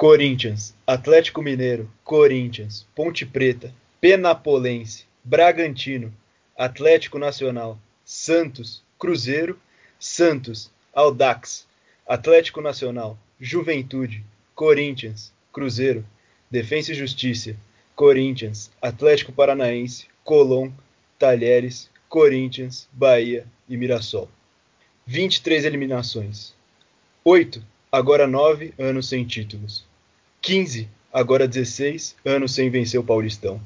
Corinthians, Atlético Mineiro, Corinthians, Ponte Preta, Penapolense, Bragantino, Atlético Nacional, Santos, Cruzeiro, Santos, Audax, Atlético Nacional, Juventude, Corinthians, Cruzeiro, Defensa e Justiça, Corinthians, Atlético Paranaense, Colón, Talheres, Corinthians, Bahia e Mirassol. 23 eliminações. 8, agora 9 anos sem títulos. 15, agora 16 anos sem vencer o Paulistão.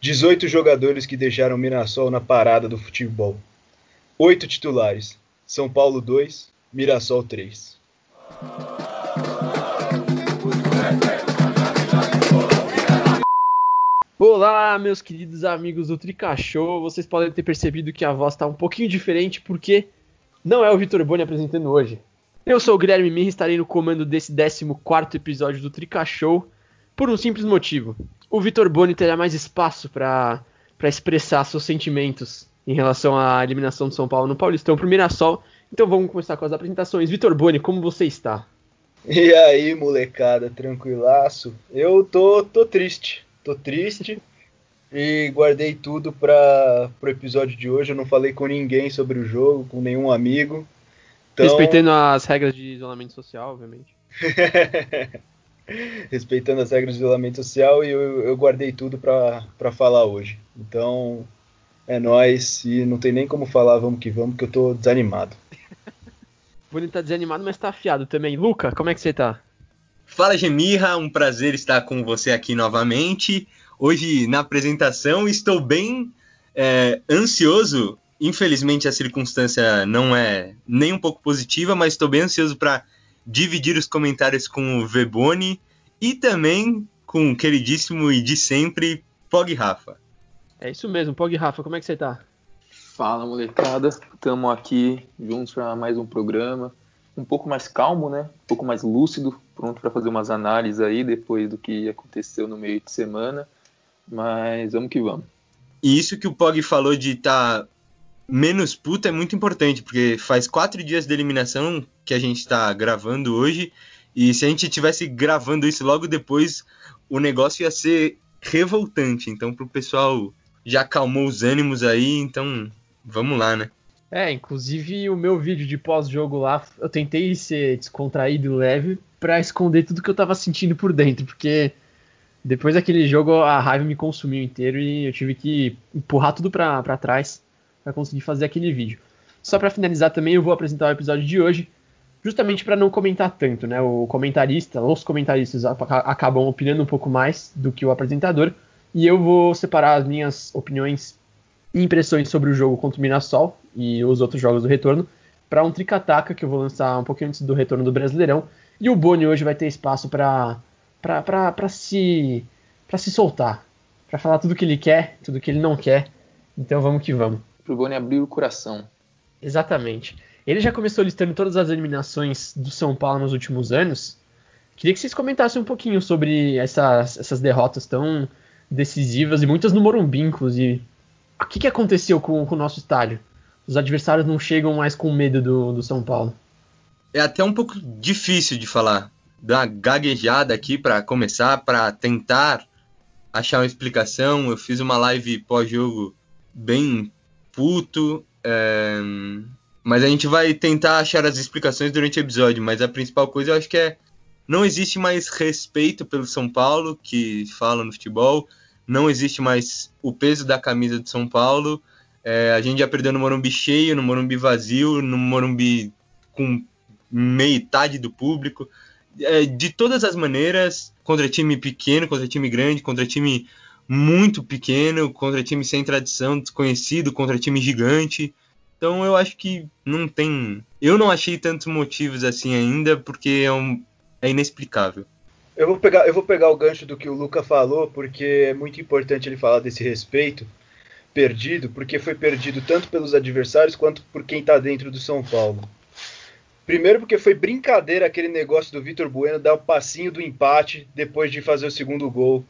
18 jogadores que deixaram Mirassol na parada do futebol. 8 titulares. São Paulo 2, Mirassol 3. Olá, meus queridos amigos do Tricachou. Vocês podem ter percebido que a voz está um pouquinho diferente porque não é o Vitor Boni apresentando hoje. Eu sou o Guilherme Mirra e estarei no comando desse 14 episódio do Tricachou por um simples motivo. O Vitor Boni terá mais espaço para expressar seus sentimentos em relação à eliminação do São Paulo no Paulistão pro Mirassol. Então vamos começar com as apresentações. Vitor Boni, como você está? E aí, molecada, tranquilaço? Eu tô, tô triste, tô triste e guardei tudo para o episódio de hoje. Eu não falei com ninguém sobre o jogo, com nenhum amigo. Então... Respeitando as regras de isolamento social, obviamente. Respeitando as regras de isolamento social e eu, eu guardei tudo para falar hoje. Então, é nós e não tem nem como falar vamos que vamos, que eu tô desanimado. Bonito tá desanimado, mas tá afiado também. Luca, como é que você tá? Fala Gemirra, um prazer estar com você aqui novamente. Hoje na apresentação estou bem é, ansioso Infelizmente a circunstância não é nem um pouco positiva, mas estou bem ansioso para dividir os comentários com o Veboni e também com o queridíssimo e de sempre Pog Rafa. É isso mesmo, Pog Rafa, como é que você tá? Fala molecada, estamos aqui juntos para mais um programa, um pouco mais calmo, né? Um pouco mais lúcido, pronto para fazer umas análises aí depois do que aconteceu no meio de semana, mas vamos que vamos. E isso que o Pog falou de estar tá menos puta é muito importante, porque faz quatro dias de eliminação que a gente está gravando hoje, e se a gente tivesse gravando isso logo depois, o negócio ia ser revoltante. Então, pro pessoal já acalmou os ânimos aí, então vamos lá, né? É, inclusive o meu vídeo de pós-jogo lá, eu tentei ser descontraído leve para esconder tudo que eu tava sentindo por dentro, porque depois daquele jogo a raiva me consumiu inteiro e eu tive que empurrar tudo pra, pra trás para conseguir fazer aquele vídeo. Só para finalizar também, eu vou apresentar o episódio de hoje, justamente para não comentar tanto, né? O comentarista, os comentaristas acabam opinando um pouco mais do que o apresentador, e eu vou separar as minhas opiniões e impressões sobre o jogo contra o Mirassol e os outros jogos do retorno para um tricataca que eu vou lançar um pouquinho antes do retorno do Brasileirão. E o Boni hoje vai ter espaço para para se para se soltar, para falar tudo que ele quer, tudo que ele não quer. Então vamos que vamos pro Boni abrir o coração. Exatamente. Ele já começou listando todas as eliminações do São Paulo nos últimos anos. Queria que vocês comentassem um pouquinho sobre essas, essas derrotas tão decisivas e muitas no Morumbi, inclusive. O que, que aconteceu com, com o nosso estádio? Os adversários não chegam mais com medo do, do São Paulo. É até um pouco difícil de falar. Dar uma gaguejada aqui para começar, para tentar achar uma explicação. Eu fiz uma live pós-jogo bem puto. É... Mas a gente vai tentar achar as explicações durante o episódio. Mas a principal coisa eu acho que é. Não existe mais respeito pelo São Paulo, que fala no futebol. Não existe mais o peso da camisa de São Paulo. É, a gente já perdeu no Morumbi cheio, no Morumbi vazio, no Morumbi com metade do público. É, de todas as maneiras, contra time pequeno, contra time grande, contra time muito pequeno, contra time sem tradição, desconhecido, contra time gigante. Então eu acho que não tem. Eu não achei tantos motivos assim ainda, porque é, um... é inexplicável. Eu vou, pegar, eu vou pegar o gancho do que o Luca falou, porque é muito importante ele falar desse respeito perdido, porque foi perdido tanto pelos adversários quanto por quem está dentro do São Paulo. Primeiro porque foi brincadeira aquele negócio do Vitor Bueno dar o passinho do empate depois de fazer o segundo gol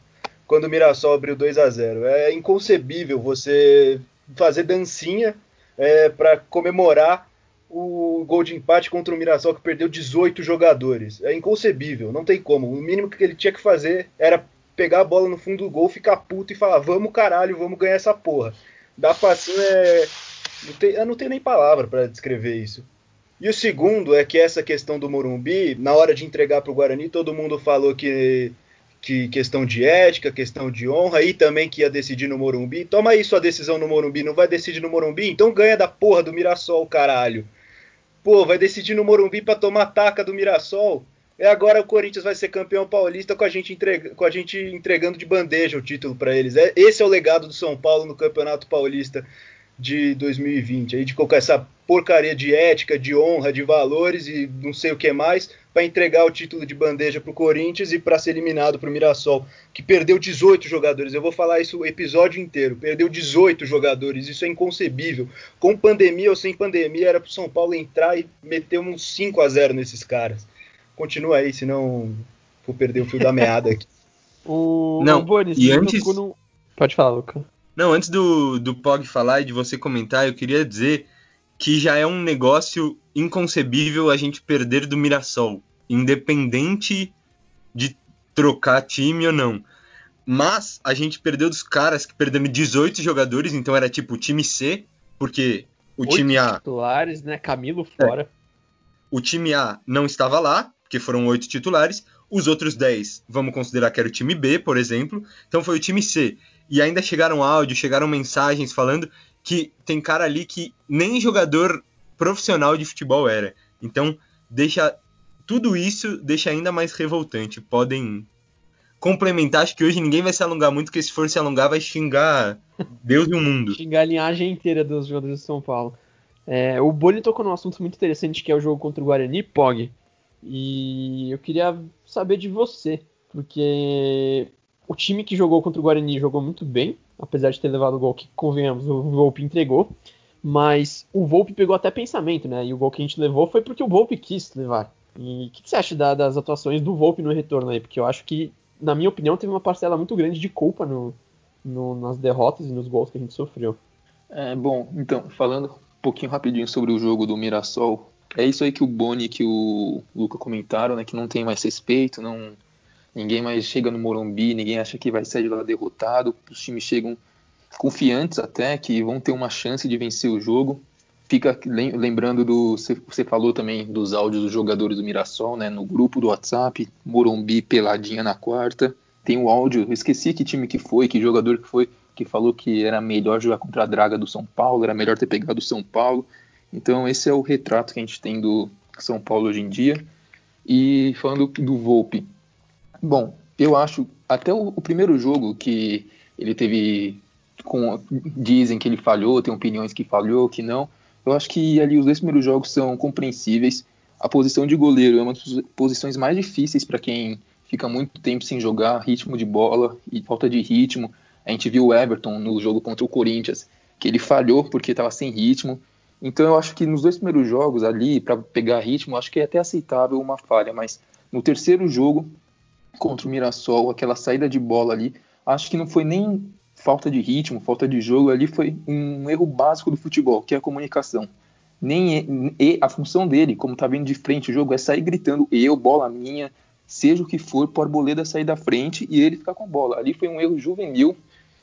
quando o Mirassol abriu 2 a 0 É inconcebível você fazer dancinha é, para comemorar o gol de empate contra o Mirassol que perdeu 18 jogadores. É inconcebível, não tem como. O mínimo que ele tinha que fazer era pegar a bola no fundo do gol, ficar puto e falar: vamos caralho, vamos ganhar essa porra. Dar passinho é. Não tem, eu não tenho nem palavra para descrever isso. E o segundo é que essa questão do Morumbi, na hora de entregar para o Guarani, todo mundo falou que, que questão de ética, questão de honra, e também que ia decidir no Morumbi. Toma aí sua decisão no Morumbi, não vai decidir no Morumbi? Então ganha da porra do Mirassol, caralho. Pô, vai decidir no Morumbi para tomar taca do Mirassol. E agora o Corinthians vai ser campeão paulista com a gente, entrega, com a gente entregando de bandeja o título para eles. É, esse é o legado do São Paulo no Campeonato Paulista de 2020. Aí de colocar essa porcaria de ética, de honra, de valores e não sei o que mais para entregar o título de bandeja para o Corinthians e para ser eliminado para o Mirassol, que perdeu 18 jogadores. Eu vou falar isso o episódio inteiro. Perdeu 18 jogadores. Isso é inconcebível. Com pandemia ou sem pandemia, era para o São Paulo entrar e meter uns 5 a 0 nesses caras. Continua aí, senão vou perder o fio da meada aqui. o, Não, o Boris, e você antes- no- Pode falar, Luca. Não, antes do, do Pog falar e de você comentar, eu queria dizer que já é um negócio inconcebível a gente perder do Mirassol, independente de trocar time ou não. Mas a gente perdeu dos caras que perdemos 18 jogadores, então era tipo o time C, porque o Oito time A titulares, né? Camilo fora. o time A não estava lá, porque foram oito titulares. Os outros 10, vamos considerar que era o time B, por exemplo. Então foi o time C. E ainda chegaram áudio, chegaram mensagens falando que tem cara ali que nem jogador profissional de futebol era. Então, deixa tudo isso deixa ainda mais revoltante. Podem complementar, acho que hoje ninguém vai se alongar muito, porque se for se alongar vai xingar Deus e o mundo. Xingar a linhagem inteira dos jogadores de São Paulo. É, o Boni tocou num assunto muito interessante que é o jogo contra o Guarani, POG. E eu queria saber de você, porque o time que jogou contra o Guarani jogou muito bem, apesar de ter levado o gol que, convenhamos, o Volpe entregou. Mas o Volpe pegou até pensamento, né? E o gol que a gente levou foi porque o Volpe quis levar. E o que, que você acha da- das atuações do Volpe no retorno aí? Porque eu acho que, na minha opinião, teve uma parcela muito grande de culpa no, no- nas derrotas e nos gols que a gente sofreu. É, bom, então, falando um pouquinho rapidinho sobre o jogo do Mirassol, é isso aí que o Boni e que o Luca comentaram, né? Que não tem mais respeito, não, ninguém mais chega no Morumbi, ninguém acha que vai sair de lá derrotado, os times chegam confiantes até que vão ter uma chance de vencer o jogo. Fica lem- lembrando do. Você falou também dos áudios dos jogadores do Mirassol, né? No grupo do WhatsApp, Morumbi peladinha na quarta. Tem o áudio, esqueci que time que foi, que jogador que foi, que falou que era melhor jogar contra a draga do São Paulo, era melhor ter pegado o São Paulo. Então esse é o retrato que a gente tem do São Paulo hoje em dia. E falando do Volpe, bom, eu acho até o, o primeiro jogo que ele teve com dizem que ele falhou, tem opiniões que falhou, que não. Eu acho que ali os dois primeiros jogos são compreensíveis. A posição de goleiro é uma das posições mais difíceis para quem fica muito tempo sem jogar, ritmo de bola e falta de ritmo. A gente viu o Everton no jogo contra o Corinthians, que ele falhou porque estava sem ritmo. Então eu acho que nos dois primeiros jogos ali, para pegar ritmo, acho que é até aceitável uma falha, mas no terceiro jogo contra o Mirassol, aquela saída de bola ali, acho que não foi nem falta de ritmo, falta de jogo, ali foi um erro básico do futebol, que é a comunicação. Nem e a função dele, como tá vindo de frente o jogo, é sair gritando eu, bola minha, seja o que for, por Arboleda sair da frente e ele ficar com a bola. Ali foi um erro juvenil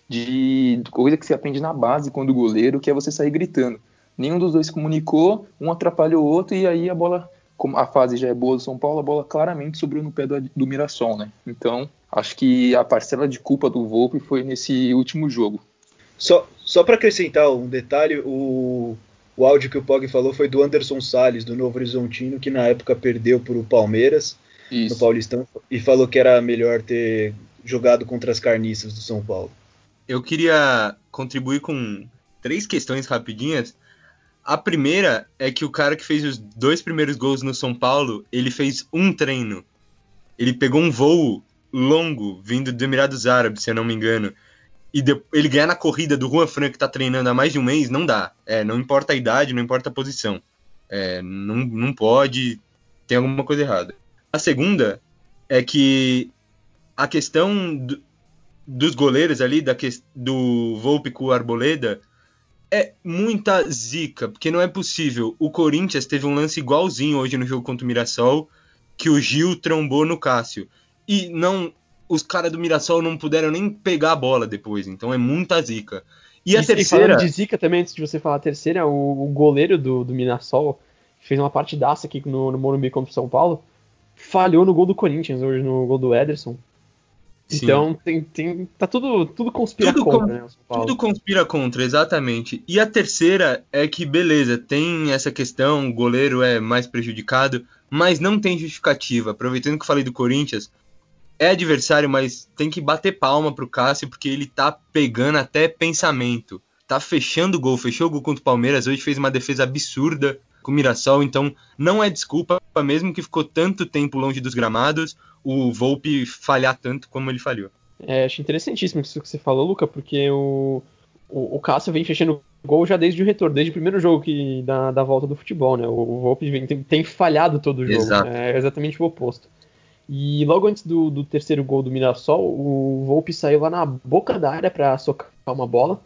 de coisa que se aprende na base quando o goleiro, que é você sair gritando. Nenhum dos dois comunicou, um atrapalhou o outro e aí a bola, como a fase já é boa do São Paulo, a bola claramente sobrou no pé do, do Mirassol, né? Então, acho que a parcela de culpa do Volpe foi nesse último jogo. Só, só para acrescentar um detalhe, o, o áudio que o Pog falou foi do Anderson Salles, do Novo Horizontino, que na época perdeu para o Palmeiras Isso. no Paulistão e falou que era melhor ter jogado contra as carniças do São Paulo. Eu queria contribuir com três questões rapidinhas. A primeira é que o cara que fez os dois primeiros gols no São Paulo, ele fez um treino. Ele pegou um voo longo vindo do Emirados Árabes, se eu não me engano. E ele ganhar na corrida do Juan Fran, que tá treinando há mais de um mês, não dá. É, não importa a idade, não importa a posição. É, não, não pode, tem alguma coisa errada. A segunda é que a questão do- dos goleiros ali, da ques- do Volpe com o Arboleda, é muita zica, porque não é possível. O Corinthians teve um lance igualzinho hoje no jogo contra o Mirassol, que o Gil trombou no Cássio. E não os caras do Mirassol não puderam nem pegar a bola depois, então é muita zica. E a E- E terceira. de zica também, antes de você falar a terceira, o, o goleiro do, do Mirassol fez uma partidaça aqui no, no Morumbi contra o São Paulo, falhou no gol do Corinthians hoje, no gol do Ederson. Sim. Então tem, tem, tá tudo, tudo conspira Tudo contra, com- né. Tudo conspira contra, exatamente. E a terceira é que, beleza, tem essa questão, o goleiro é mais prejudicado, mas não tem justificativa. Aproveitando que eu falei do Corinthians, é adversário, mas tem que bater palma pro Cássio, porque ele tá pegando até pensamento. Tá fechando o gol, fechou o gol contra o Palmeiras, hoje fez uma defesa absurda com o Mirassol, então não é desculpa, mesmo que ficou tanto tempo longe dos gramados, o Volpe falhar tanto como ele falhou. É, acho interessantíssimo isso que você falou, Luca, porque o, o, o Cássio vem fechando gol já desde o retorno, desde o primeiro jogo que, da, da volta do futebol, né? O, o Volpe vem- tem, tem falhado todo o jogo. Exato. É exatamente o oposto. E logo antes do, do terceiro gol do Mirassol, o Volpe saiu lá na boca da área para socar uma bola.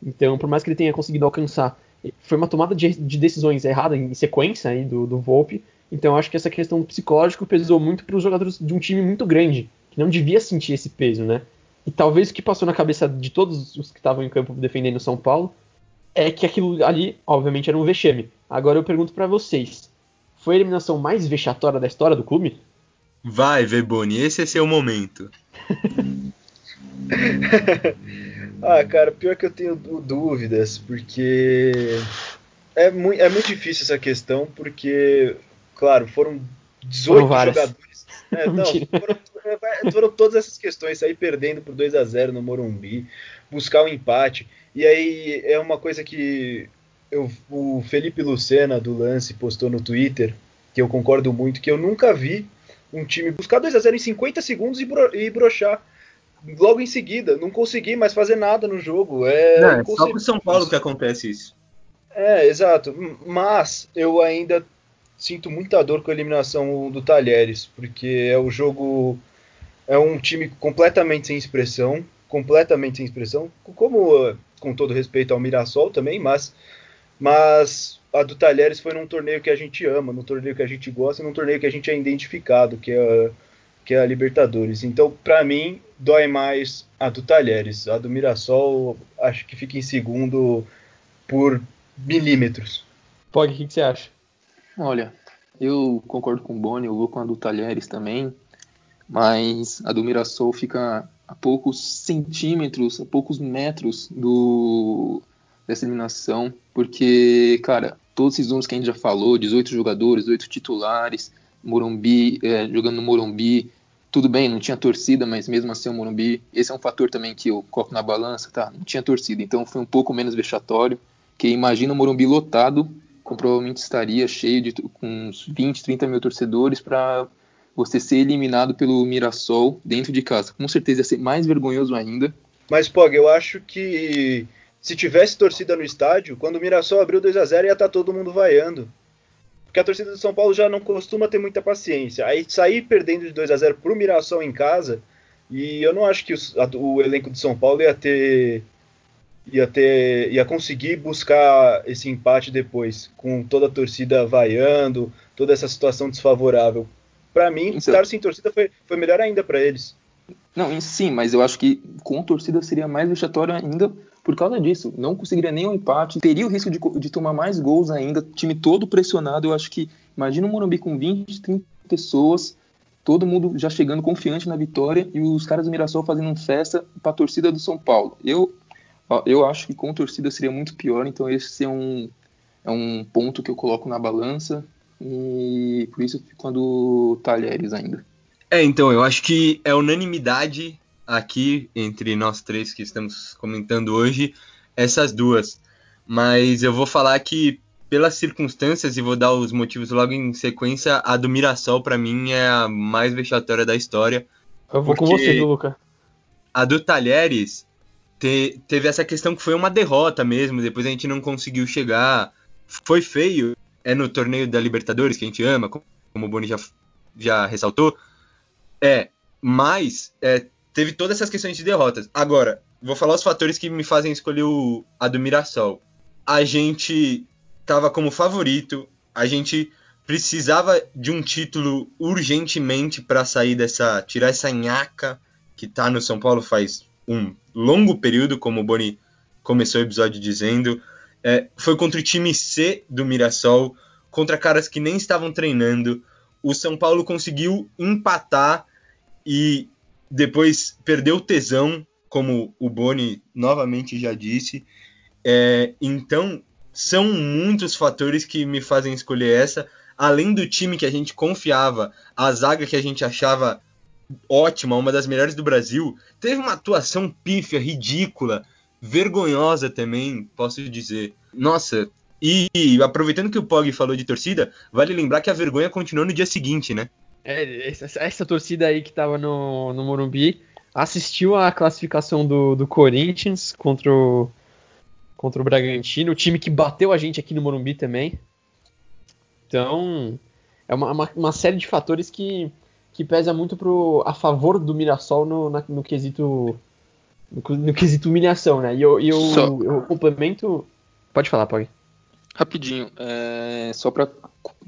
Então, por mais que ele tenha conseguido alcançar, foi uma tomada de, de decisões errada em sequência aí do, do Volpe. Então, eu acho que essa questão psicológica pesou muito para os jogadores de um time muito grande, que não devia sentir esse peso, né? E talvez o que passou na cabeça de todos os que estavam em campo defendendo o São Paulo é que aquilo ali, obviamente, era um vexame. Agora eu pergunto para vocês: foi a eliminação mais vexatória da história do clube? Vai, Veboni, esse é seu momento. Ah, cara, pior que eu tenho dú- dúvidas, porque é, mui- é muito difícil essa questão, porque, claro, foram 18 Foram jogadores. É, não, foram, é, foram todas essas questões, sair perdendo por 2 a 0 no Morumbi, buscar um empate. E aí é uma coisa que eu- o Felipe Lucena do Lance postou no Twitter, que eu concordo muito, que eu nunca vi um time buscar 2 a 0 em 50 segundos e, bro, e broxar logo em seguida. Não consegui mais fazer nada no jogo. É, Não, é só inconcebível. pro São Paulo que acontece isso. É, exato. Mas eu ainda sinto muita dor com a eliminação do Talheres, porque é o jogo. É um time completamente sem expressão. Completamente sem expressão. Como, eh, com todo respeito ao Mirassol também, mas. Mas a do Talheres foi num torneio que a gente ama, num torneio que a gente gosta, num torneio que a gente é identificado, que é, que é a Libertadores. Então, pra mim, dói mais a do Talheres. A do Mirassol, acho que fica em segundo por milímetros. Pog, o que, que você acha? Olha, eu concordo com o Boni, eu vou com a do Talheres também, mas a do Mirassol fica a poucos centímetros, a poucos metros do dessa eliminação, porque, cara, todos esses números que a gente já falou, 18 jogadores, 8 titulares, Morumbi, é, jogando no Morumbi, tudo bem, não tinha torcida, mas mesmo assim o Morumbi, esse é um fator também que eu coloco na balança, tá? Não tinha torcida, então foi um pouco menos vexatório, que imagina o Morumbi lotado, provavelmente estaria cheio de com uns 20, 30 mil torcedores para você ser eliminado pelo Mirassol dentro de casa. Com certeza ia ser mais vergonhoso ainda. Mas, Pog, eu acho que se tivesse torcida no estádio, quando o Mirassol abriu 2 a 0 ia estar todo mundo vaiando. Porque a torcida do São Paulo já não costuma ter muita paciência. Aí sair perdendo de 2 a 0 pro Mirassol em casa, e eu não acho que a- o elenco de São Paulo ia ter ia ter ia conseguir buscar esse empate depois, com toda a torcida vaiando, toda essa situação desfavorável. Pra mim, Então- estar sem torcida foi, foi melhor ainda pra eles. Não, em- sim, mas eu acho que com torcida seria mais vexatório ainda por causa disso. Não conseguiria nem um empate, teria o risco de, de tomar mais gols ainda, time todo pressionado. Eu acho que, imagina o Morumbi com 20, 30 pessoas, todo mundo já chegando confiante na vitória e os caras do Mirassol fazendo festa para a torcida do São Paulo. Eu, eu acho que com torcida seria muito pior, então esse é um, é um ponto que eu coloco na balança e por isso eu fico com a do Talheres ainda. É, então, eu acho que é unanimidade aqui entre nós três que estamos comentando hoje, essas duas. Mas eu vou falar que, pelas circunstâncias, e vou dar os motivos logo em sequência, a do Mirassol, pra mim, é a mais vexatória da história. Eu vou com você, viu, Luca? A do Talheres te- teve essa questão que foi uma derrota mesmo, depois a gente não conseguiu chegar. Foi feio, é no torneio da Libertadores, que a gente ama, como o Boni já, já ressaltou. É, mas é, teve todas essas questões de derrotas. Agora, vou falar os fatores que me fazem escolher o, a do Mirassol. a gente estava como favorito, a gente precisava de um título urgentemente para sair dessa, tirar essa nhaca que tá no São Paulo faz um longo período, como o Boni começou o episódio dizendo. É, foi contra o time C do Mirassol, contra caras que nem estavam treinando. O São Paulo conseguiu empatar e depois perdeu o tesão, como o Boni novamente já disse. É, então, são muitos fatores que me fazem escolher essa. Além do time que a gente confiava, a zaga que a gente achava ótima, uma das melhores do Brasil, teve uma atuação pífia, ridícula, vergonhosa também, posso dizer. Nossa, e aproveitando que o Pog falou de torcida, vale lembrar que a vergonha continuou no dia seguinte, né? É, essa, essa torcida aí que tava no, no Morumbi assistiu à classificação do, do Corinthians contra o, contra o Bragantino, o time que bateu a gente aqui no Morumbi também. Então, é uma, uma, uma série de fatores que, que pesa muito pro, a favor do Mirassol no, na, no quesito no, no, quesito humilhação, né? E eu, eu, Só... eu complemento. Pode falar, Pog. Rapidinho, é, só para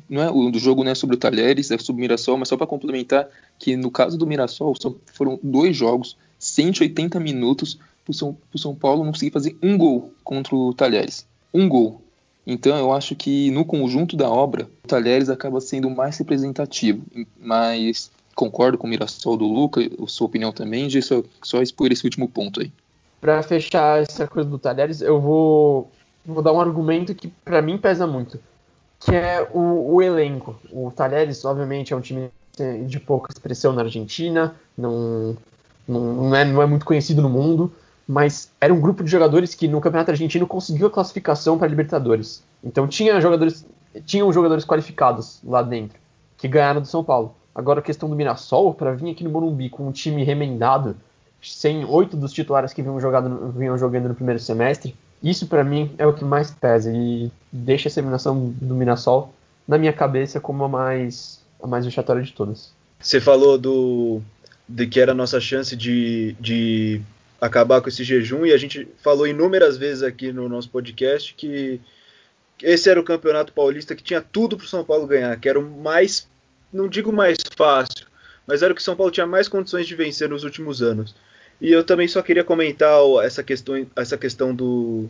não é, o do jogo não é sobre o Talheres, é sobre o Mirassol, mas só para complementar que no caso do Mirassol foram dois jogos, 180 minutos para o São, São Paulo não conseguir fazer um gol contra o Talheres. Um gol. Então eu acho que no conjunto da obra, o Talheres acaba sendo mais representativo. Mas concordo com o Mirassol do Luca, a sua opinião também, de só, só expor esse último ponto aí. Para fechar essa coisa do Talheres, eu vou, vou dar um argumento que para mim pesa muito, que é o, o, elenco. O Talheres, obviamente, é um time de pouca expressão na Argentina, não, não, é, não é muito conhecido no mundo, mas era um grupo de jogadores que no Campeonato Argentino conseguiu a classificação para Libertadores. Então tinha jogadores, tinham jogadores qualificados lá dentro, que ganharam do São Paulo. Agora a questão do Mirassol, para vir aqui no Morumbi com um time remendado, sem oito dos titulares que vinham, vinham jogando no primeiro semestre, isso para mim é o que mais pesa e deixa essa eliminação do Mirassol na minha cabeça como a mais, a mais vexatória de todas. Você falou do de que era a nossa chance de, de acabar com esse jejum e a gente falou inúmeras vezes aqui no nosso podcast que esse era o campeonato paulista que tinha tudo para o São Paulo ganhar, que era o mais, não digo mais fácil, mas era o que São Paulo tinha mais condições de vencer nos últimos anos. E eu também só queria comentar essa questão, essa questão do,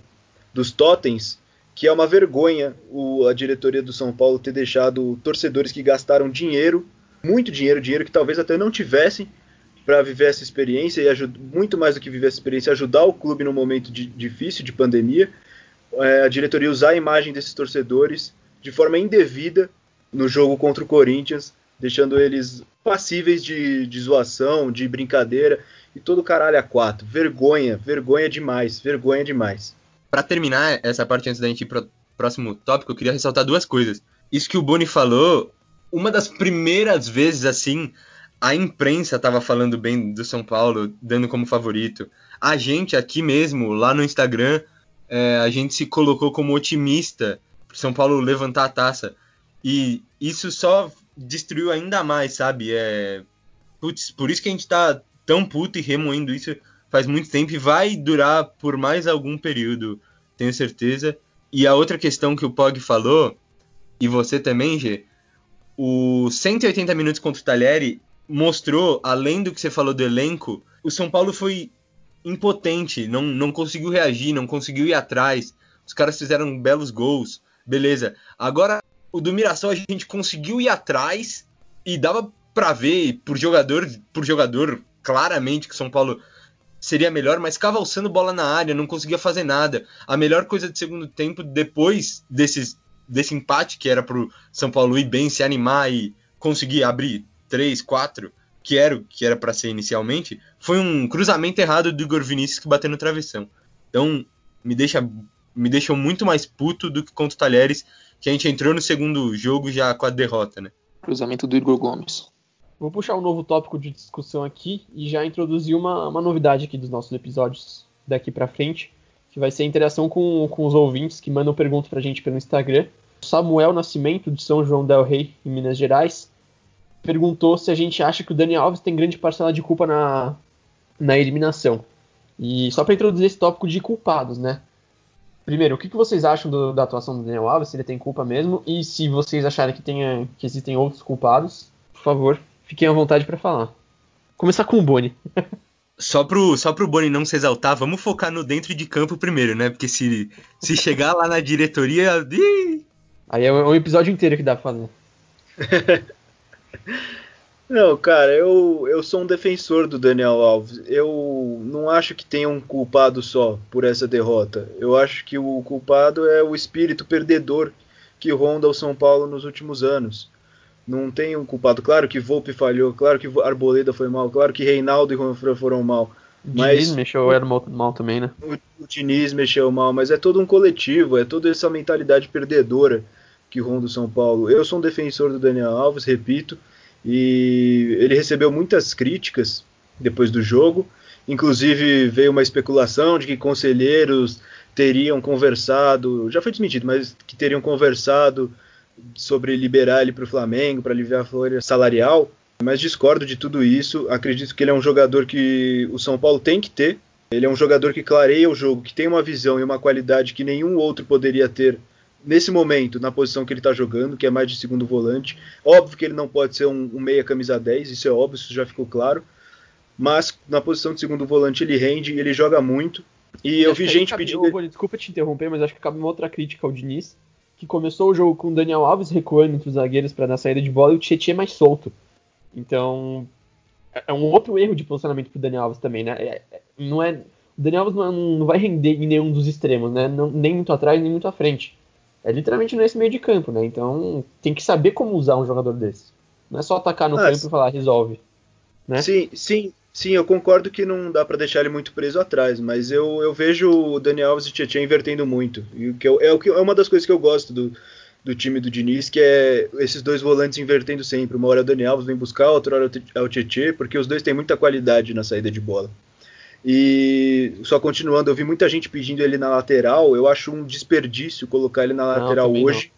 dos totens, que é uma vergonha o, a diretoria do São Paulo ter deixado torcedores que gastaram dinheiro, muito dinheiro, dinheiro que talvez até não tivessem, para viver essa experiência e muito mais do que viver essa experiência, ajudar o clube no momento de, difícil de pandemia. É, a diretoria usar a imagem desses torcedores de forma indevida no jogo contra o Corinthians, deixando eles passíveis de, de zoação, de brincadeira e todo caralho a quatro. Vergonha, vergonha demais, vergonha demais. Para terminar essa parte antes da gente ir pro próximo tópico, eu queria ressaltar duas coisas. Isso que o Boni falou, uma das primeiras vezes assim a imprensa estava falando bem do São Paulo, dando como favorito. A gente aqui mesmo, lá no Instagram, é, a gente se colocou como otimista para São Paulo levantar a taça. E isso só destruiu ainda mais, sabe? É, putz, por isso que a gente está tão puto e remoendo isso faz muito tempo e vai durar por mais algum período, tenho certeza. E a outra questão que o Pog falou, e você também, Gê, o 180 minutos contra o Talheri mostrou, além do que você falou do elenco, o São Paulo foi impotente, não, não conseguiu reagir, não conseguiu ir atrás. Os caras fizeram belos gols, beleza. Agora, o do Mirassol a gente conseguiu ir atrás e dava para ver por jogador por jogador claramente que o São Paulo seria melhor, mas cavalçando bola na área, não conseguia fazer nada. A melhor coisa do segundo tempo, depois desses, desse empate que era pro São Paulo ir bem, se animar e conseguir abrir 3, 4, que era que era para ser inicialmente, foi um cruzamento errado do Igor Vinícius que bateu no travessão. Então, me deixa me deixou muito mais puto do que contra o Talheres, que a gente entrou no segundo jogo já com a derrota, né? Cruzamento do Igor Gomes. Vou puxar um novo tópico de discussão aqui e já introduzir uma, uma novidade aqui dos nossos episódios daqui para frente, que vai ser a interação com, com os ouvintes que mandam perguntas pra gente pelo Instagram. Samuel Nascimento, de São João del Rei, em Minas Gerais, perguntou se a gente acha que o Dani Alves tem grande parcela de culpa na, na eliminação. E só para introduzir esse tópico de culpados, né? Primeiro, o que, que vocês acham do, da atuação do Daniel Alves? Se ele tem culpa mesmo? E se vocês acharem que, tenha, que existem outros culpados, por favor, fiquem à vontade para falar. Começar com o Boni. Só pro, só pro Boni não se exaltar, vamos focar no dentro de campo primeiro, né? Porque se, se chegar lá na diretoria. Ih! Aí é um episódio inteiro que dá pra fazer. Não, cara, eu, eu sou um defensor do Daniel Alves. Eu não acho que tenha um culpado só por essa derrota. Eu acho que o culpado é o espírito perdedor que ronda o São Paulo nos últimos anos. Não tem um culpado. Claro que Volpe falhou, claro que Arboleda foi mal, claro que Reinaldo e Juanfran foram mal. O mas Diniz mexeu era mal, mal também, né? O, o Diniz mexeu mal, mas é todo um coletivo, é toda essa mentalidade perdedora que ronda o São Paulo. Eu sou um defensor do Daniel Alves, repito e ele recebeu muitas críticas depois do jogo. Inclusive veio uma especulação de que conselheiros teriam conversado, já foi desmentido, mas que teriam conversado sobre liberar ele para o Flamengo, para aliviar a folha salarial. Mas discordo de tudo isso. Acredito que ele é um jogador que o São Paulo tem que ter. Ele é um jogador que clareia o jogo, que tem uma visão e uma qualidade que nenhum outro poderia ter nesse momento, na posição que ele está jogando, que é mais de segundo volante. Óbvio que ele não pode ser um, um, meia camisa 10, isso é óbvio, isso já ficou claro. Mas na posição de segundo volante ele rende, ele joga muito. E eu, vi gente pedindo. desculpa te interromper, mas acho que cabe uma outra crítica ao Diniz, que começou o jogo com o Daniel Alves recuando entre os zagueiros para dar saída de bola e o Tietchan mais solto. Então, é, é um outro erro de posicionamento pro Daniel Alves também, né? É, é não é, o Daniel Alves não, não vai render em nenhum dos extremos, né? Não, nem muito atrás, nem muito à frente. É literalmente nesse meio de campo, né? Então tem que saber como usar um jogador desse. Não é só atacar no ah, campo e falar resolve. Né? Sim, sim, sim, eu concordo que não dá para deixar ele muito preso atrás, mas eu, eu vejo o Daniel Alves e o Tietchan invertendo muito. E o que eu, é, o que, é uma das coisas que eu gosto do, do time do Diniz, que é esses dois volantes invertendo sempre. Uma hora o Daniel Alves vem buscar, outra hora é o Tietchan, porque os dois têm muita qualidade na saída de bola. E só continuando, eu vi muita gente pedindo ele na lateral. Eu acho um desperdício colocar ele na lateral não, hoje.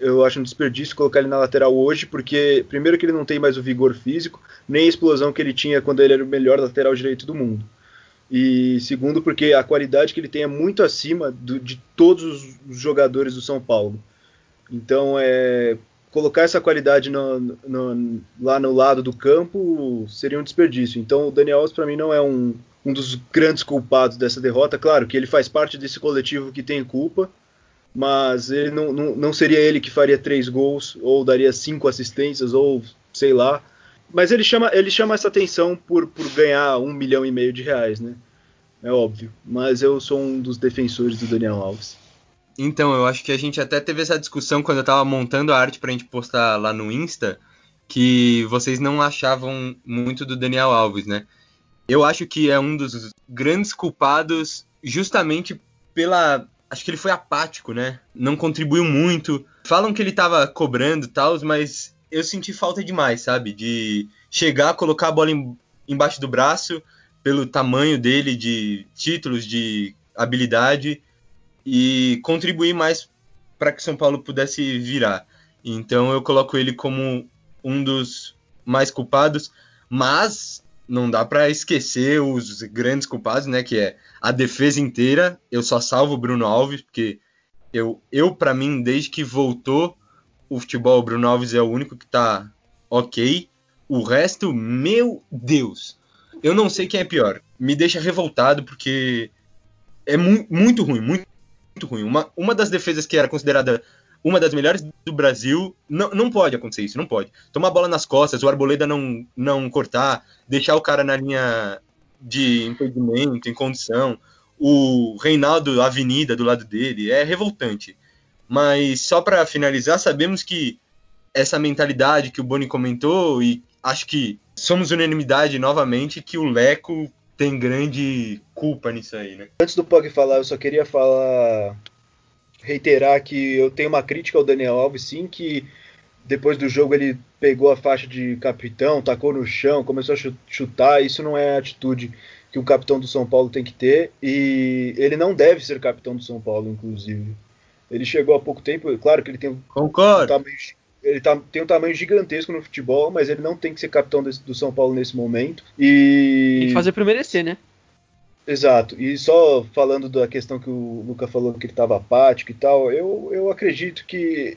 Não. Eu acho um desperdício colocar ele na lateral hoje, porque primeiro que ele não tem mais o vigor físico, nem a explosão que ele tinha quando ele era o melhor lateral direito do mundo. E segundo, porque a qualidade que ele tem é muito acima do, de todos os jogadores do São Paulo. Então, é, colocar essa qualidade no, no, lá no lado do campo seria um desperdício. Então, o Daniel Alves, para mim, não é um, um dos grandes culpados dessa derrota. Claro que ele faz parte desse coletivo que tem culpa, mas ele não, não, não seria ele que faria três gols, ou daria cinco assistências, ou sei lá. Mas ele chama, ele chama essa atenção por, por ganhar um milhão e meio de reais, né? É óbvio. Mas eu sou um dos defensores do Daniel Alves. Então, eu acho que a gente até teve essa discussão quando eu tava montando a arte pra gente postar lá no Insta, que vocês não achavam muito do Daniel Alves, né? Eu acho que é um dos grandes culpados justamente pela. Acho que ele foi apático, né? Não contribuiu muito. Falam que ele tava cobrando e tal, mas eu senti falta demais, sabe? De chegar, colocar a bola em, embaixo do braço, pelo tamanho dele de títulos, de habilidade, e contribuir mais para que São Paulo pudesse virar. Então eu coloco ele como um dos mais culpados, mas não dá para esquecer os grandes culpados, né? Que é a defesa inteira. Eu só salvo o Bruno Alves, porque eu, eu para mim, desde que voltou o futebol, o Bruno Alves é o único que tá ok. O resto, meu Deus, eu não sei quem é pior. Me deixa revoltado porque é mu muito ruim, muito, muito ruim. Uma, uma das defesas que era considerada uma das melhores do Brasil. Não, não pode acontecer isso, não pode. Tomar a bola nas costas, o Arboleda não, não cortar, deixar o cara na linha de impedimento, em condição. O Reinaldo Avenida do lado dele é revoltante. Mas só para finalizar, sabemos que essa mentalidade que o Boni comentou, e acho que somos unanimidade novamente, que o Leco tem grande culpa nisso aí, né? Antes do Pog falar, eu só queria falar reiterar que eu tenho uma crítica ao Daniel Alves, sim, que depois do jogo ele pegou a faixa de capitão, tacou no chão, começou a chutar. Isso não é a atitude que um capitão do São Paulo tem que ter e ele não deve ser capitão do São Paulo, inclusive. Ele chegou há pouco tempo, claro que ele tem Concordo. Um tamanho, ele tá, tem um tamanho gigantesco no futebol, mas ele não tem que ser capitão desse, do São Paulo nesse momento. E tem que fazer merecer, né? Exato. E só falando da questão que o Luca falou que ele estava apático e tal, eu, eu acredito que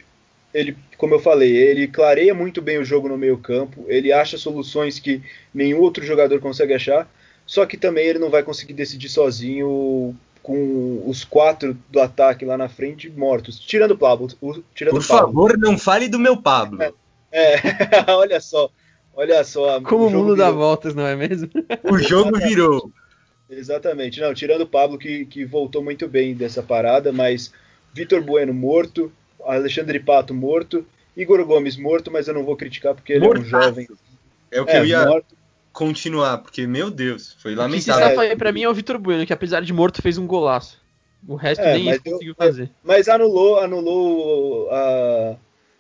ele, como eu falei, ele clareia muito bem o jogo no meio campo, ele acha soluções que nenhum outro jogador consegue achar, só que também ele não vai conseguir decidir sozinho com os quatro do ataque lá na frente mortos, tirando o Pablo. Tirando Por Pablo. favor, não fale do meu Pablo. É, é olha só, olha só. Como o, mundo virou. dá voltas, não é mesmo? O jogo virou. Exatamente. Não, tirando o Pablo, que, que voltou muito bem dessa parada, mas Vitor Bueno morto, Alexandre Pato morto, Igor Gomes morto, mas eu não vou criticar porque ele Mortaço. é um jovem. É o que É, eu ia morto. continuar, porque, meu Deus, foi O que lamentável. safa aí pra mim é o Vitor Bueno, que apesar de morto fez um golaço. O resto É, nem mas isso eu- conseguiu fazer. Mas anulou, anulou a-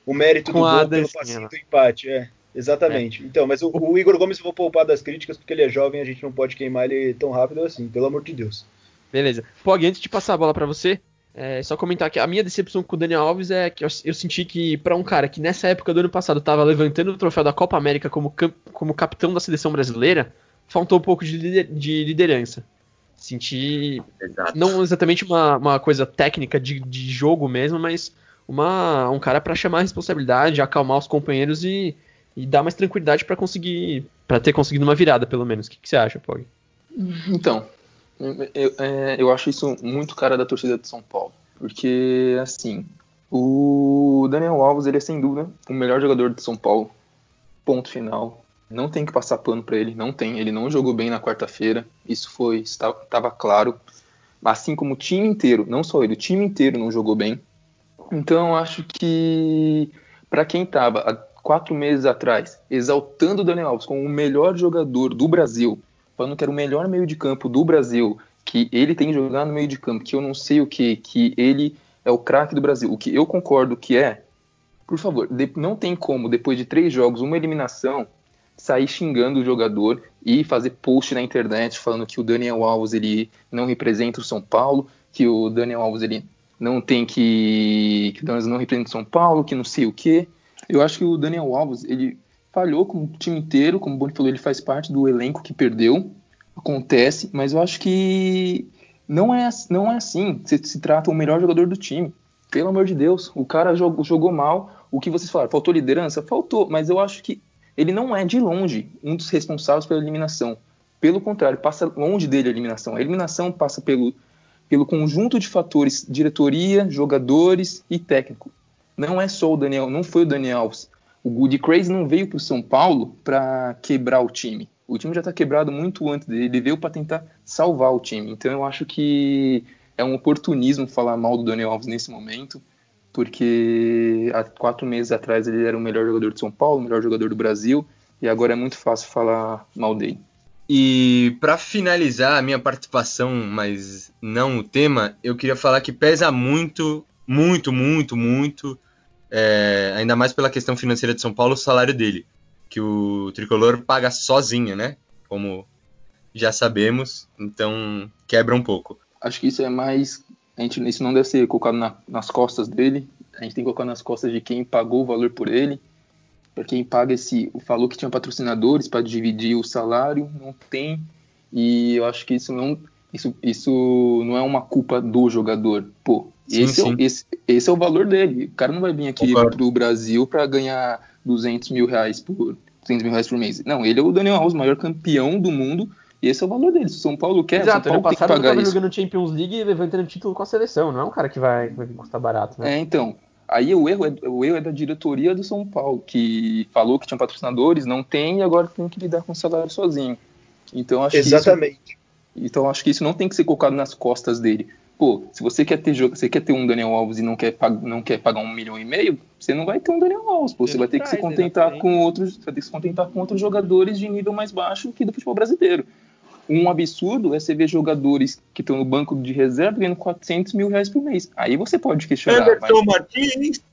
o mérito Com do gol pelo passinho lá. do empate. É, exatamente. Então, mas o, o Igor Gomes eu vou poupar das críticas porque ele é jovem a gente não pode queimar ele tão rápido assim, pelo amor de Deus. Beleza. Pog, antes de passar a bola pra você, é só comentar que a minha decepção com o Daniel Alves é que eu, eu senti que pra um cara que nessa época do ano passado tava levantando o troféu da Copa América como, como capitão da seleção brasileira, faltou um pouco de, lider- de liderança. Senti Exato. não exatamente uma, uma coisa técnica de, de jogo mesmo, mas uma, um cara pra chamar a responsabilidade, acalmar os companheiros e, e dar mais tranquilidade pra conseguir, para ter conseguido uma virada pelo menos. O que, que você acha, Pog? Então, eu, é, eu acho isso muito cara da torcida de São Paulo. Porque, assim, o Daniel Alves, ele é sem dúvida o melhor jogador de São Paulo. Ponto final. Não tem que passar pano pra ele, não tem. Ele não jogou bem na quarta-feira. Isso foi, estava claro. Assim como o time inteiro, não só ele, o time inteiro não jogou bem. Então, acho que para quem estava quatro meses atrás exaltando o Daniel Alves como o melhor jogador do Brasil, falando que era o melhor meio de campo do Brasil, que ele tem jogado no meio de campo, que eu não sei o que, que ele é o craque do Brasil. O que eu concordo que é, por favor, não tem como, depois de três jogos, uma eliminação, sair xingando o jogador e fazer post na internet falando que o Daniel Alves ele não representa o São Paulo, que o Daniel Alves ele não tem que que o Daniel Alves não representa o São Paulo, que não sei o que. Eu acho que o Daniel Alves ele falhou com o time inteiro, como o Boni falou, ele faz parte do elenco que perdeu, acontece, mas eu acho que não é, não é assim. Se, se trata o melhor jogador do time. Pelo amor de Deus, o cara jogou, jogou mal. O que vocês falaram, faltou liderança? Faltou, mas eu acho que ele não é de longe um dos responsáveis pela eliminação. Pelo contrário, passa longe dele a eliminação. A eliminação passa pelo, pelo conjunto de fatores, diretoria, jogadores e técnico. Não é só o Daniel, não foi o Daniel Alves. O Good Crazy não veio para o São Paulo para quebrar o time. O time já está quebrado muito antes dele. Ele veio para tentar salvar o time. Então eu acho que é um oportunismo falar mal do Daniel Alves nesse momento, porque há quatro meses atrás ele era o melhor jogador de São Paulo, o melhor jogador do Brasil, e agora é muito fácil falar mal dele. E para finalizar a minha participação, mas não o tema, eu queria falar que pesa muito, muito, muito, muito, é, ainda mais pela questão financeira de São Paulo, o salário dele, que o tricolor paga sozinho, né? Como já sabemos, então quebra um pouco. Acho que isso é mais. A gente, isso não deve ser colocado na- nas costas dele. A gente tem que colocar nas costas de quem pagou o valor por ele. Para quem paga esse. Falou que tinha patrocinadores para dividir o salário, não tem. E eu acho que isso não, isso, isso não é uma culpa do jogador. Pô, Sim, esse, é, sim. o- esse, esse é o valor dele. O cara não vai vir aqui Concordo. pro Brasil para ganhar 200 mil reais por 200 mil reais por mês. Não, ele é o Daniel Alves, o maior campeão do mundo. E esse é o valor dele. Se o São Paulo quer, o São Exato, ano Paulo tem que passado ele pagar tava isso. jogando Champions League e levantando título com a seleção, não é um cara que vai, vai custar barato, né? É, então. Aí o erro, é, o erro é da diretoria do São Paulo, que falou que tinha patrocinadores, não tem, e agora tem que lidar com o salário sozinho. Então acho Exatamente. que isso, então acho que isso não tem que ser colocado nas costas dele. Pô, se você quer ter jogo, você quer ter um Daniel Alves e não quer, pag- não quer pagar um milhão e meio, você não vai ter um Daniel Alves. Pô, você vai ter que se contentar exatamente. com outros, vai ter que se contentar com outros jogadores de nível mais baixo que do futebol brasileiro. Um absurdo é você ver jogadores que estão no banco de reserva ganhando 400 mil reais por mês. Aí você pode questionar. mas- Anderson Martins,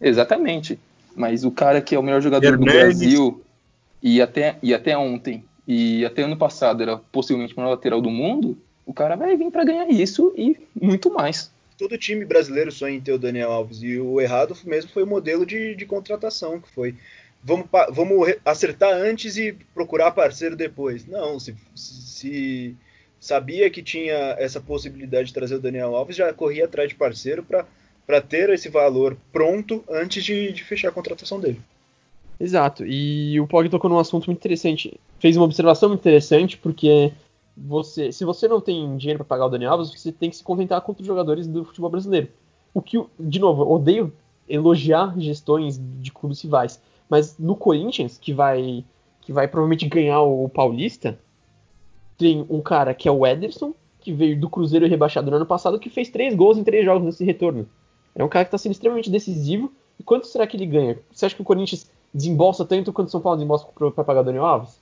Exatamente. Mas o cara que é o melhor jogador do Hernandes. Brasil e até, e até ontem e até ano passado era possivelmente o melhor lateral do mundo, o cara vai vir para ganhar isso e muito mais. Todo time brasileiro sonha em ter o Daniel Alves. E o errado mesmo foi o modelo de, de contratação, que foi. Vamos, vamos acertar antes e procurar parceiro depois. Não, se, se, sabia que tinha essa possibilidade de trazer o Daniel Alves, já corria atrás de parceiro para ter esse valor pronto antes de, de fechar a contratação dele. Exato, e o Pog tocou num assunto muito interessante. Fez uma observação muito interessante, porque você, se você não tem dinheiro para pagar o Daniel Alves, você tem que se contentar com os jogadores do futebol brasileiro. O que, de novo, odeio elogiar gestões de clubes rivais, mas no Corinthians, que vai que vai provavelmente ganhar o Paulista, tem um cara que é o Ederson, que veio do Cruzeiro rebaixado no ano passado, que fez três gols em três jogos nesse retorno. É um cara que está sendo extremamente decisivo. E quanto será que ele ganha? Você acha que o Corinthians desembolsa tanto quanto o São Paulo desembolsa para pagar o Daniel Alves?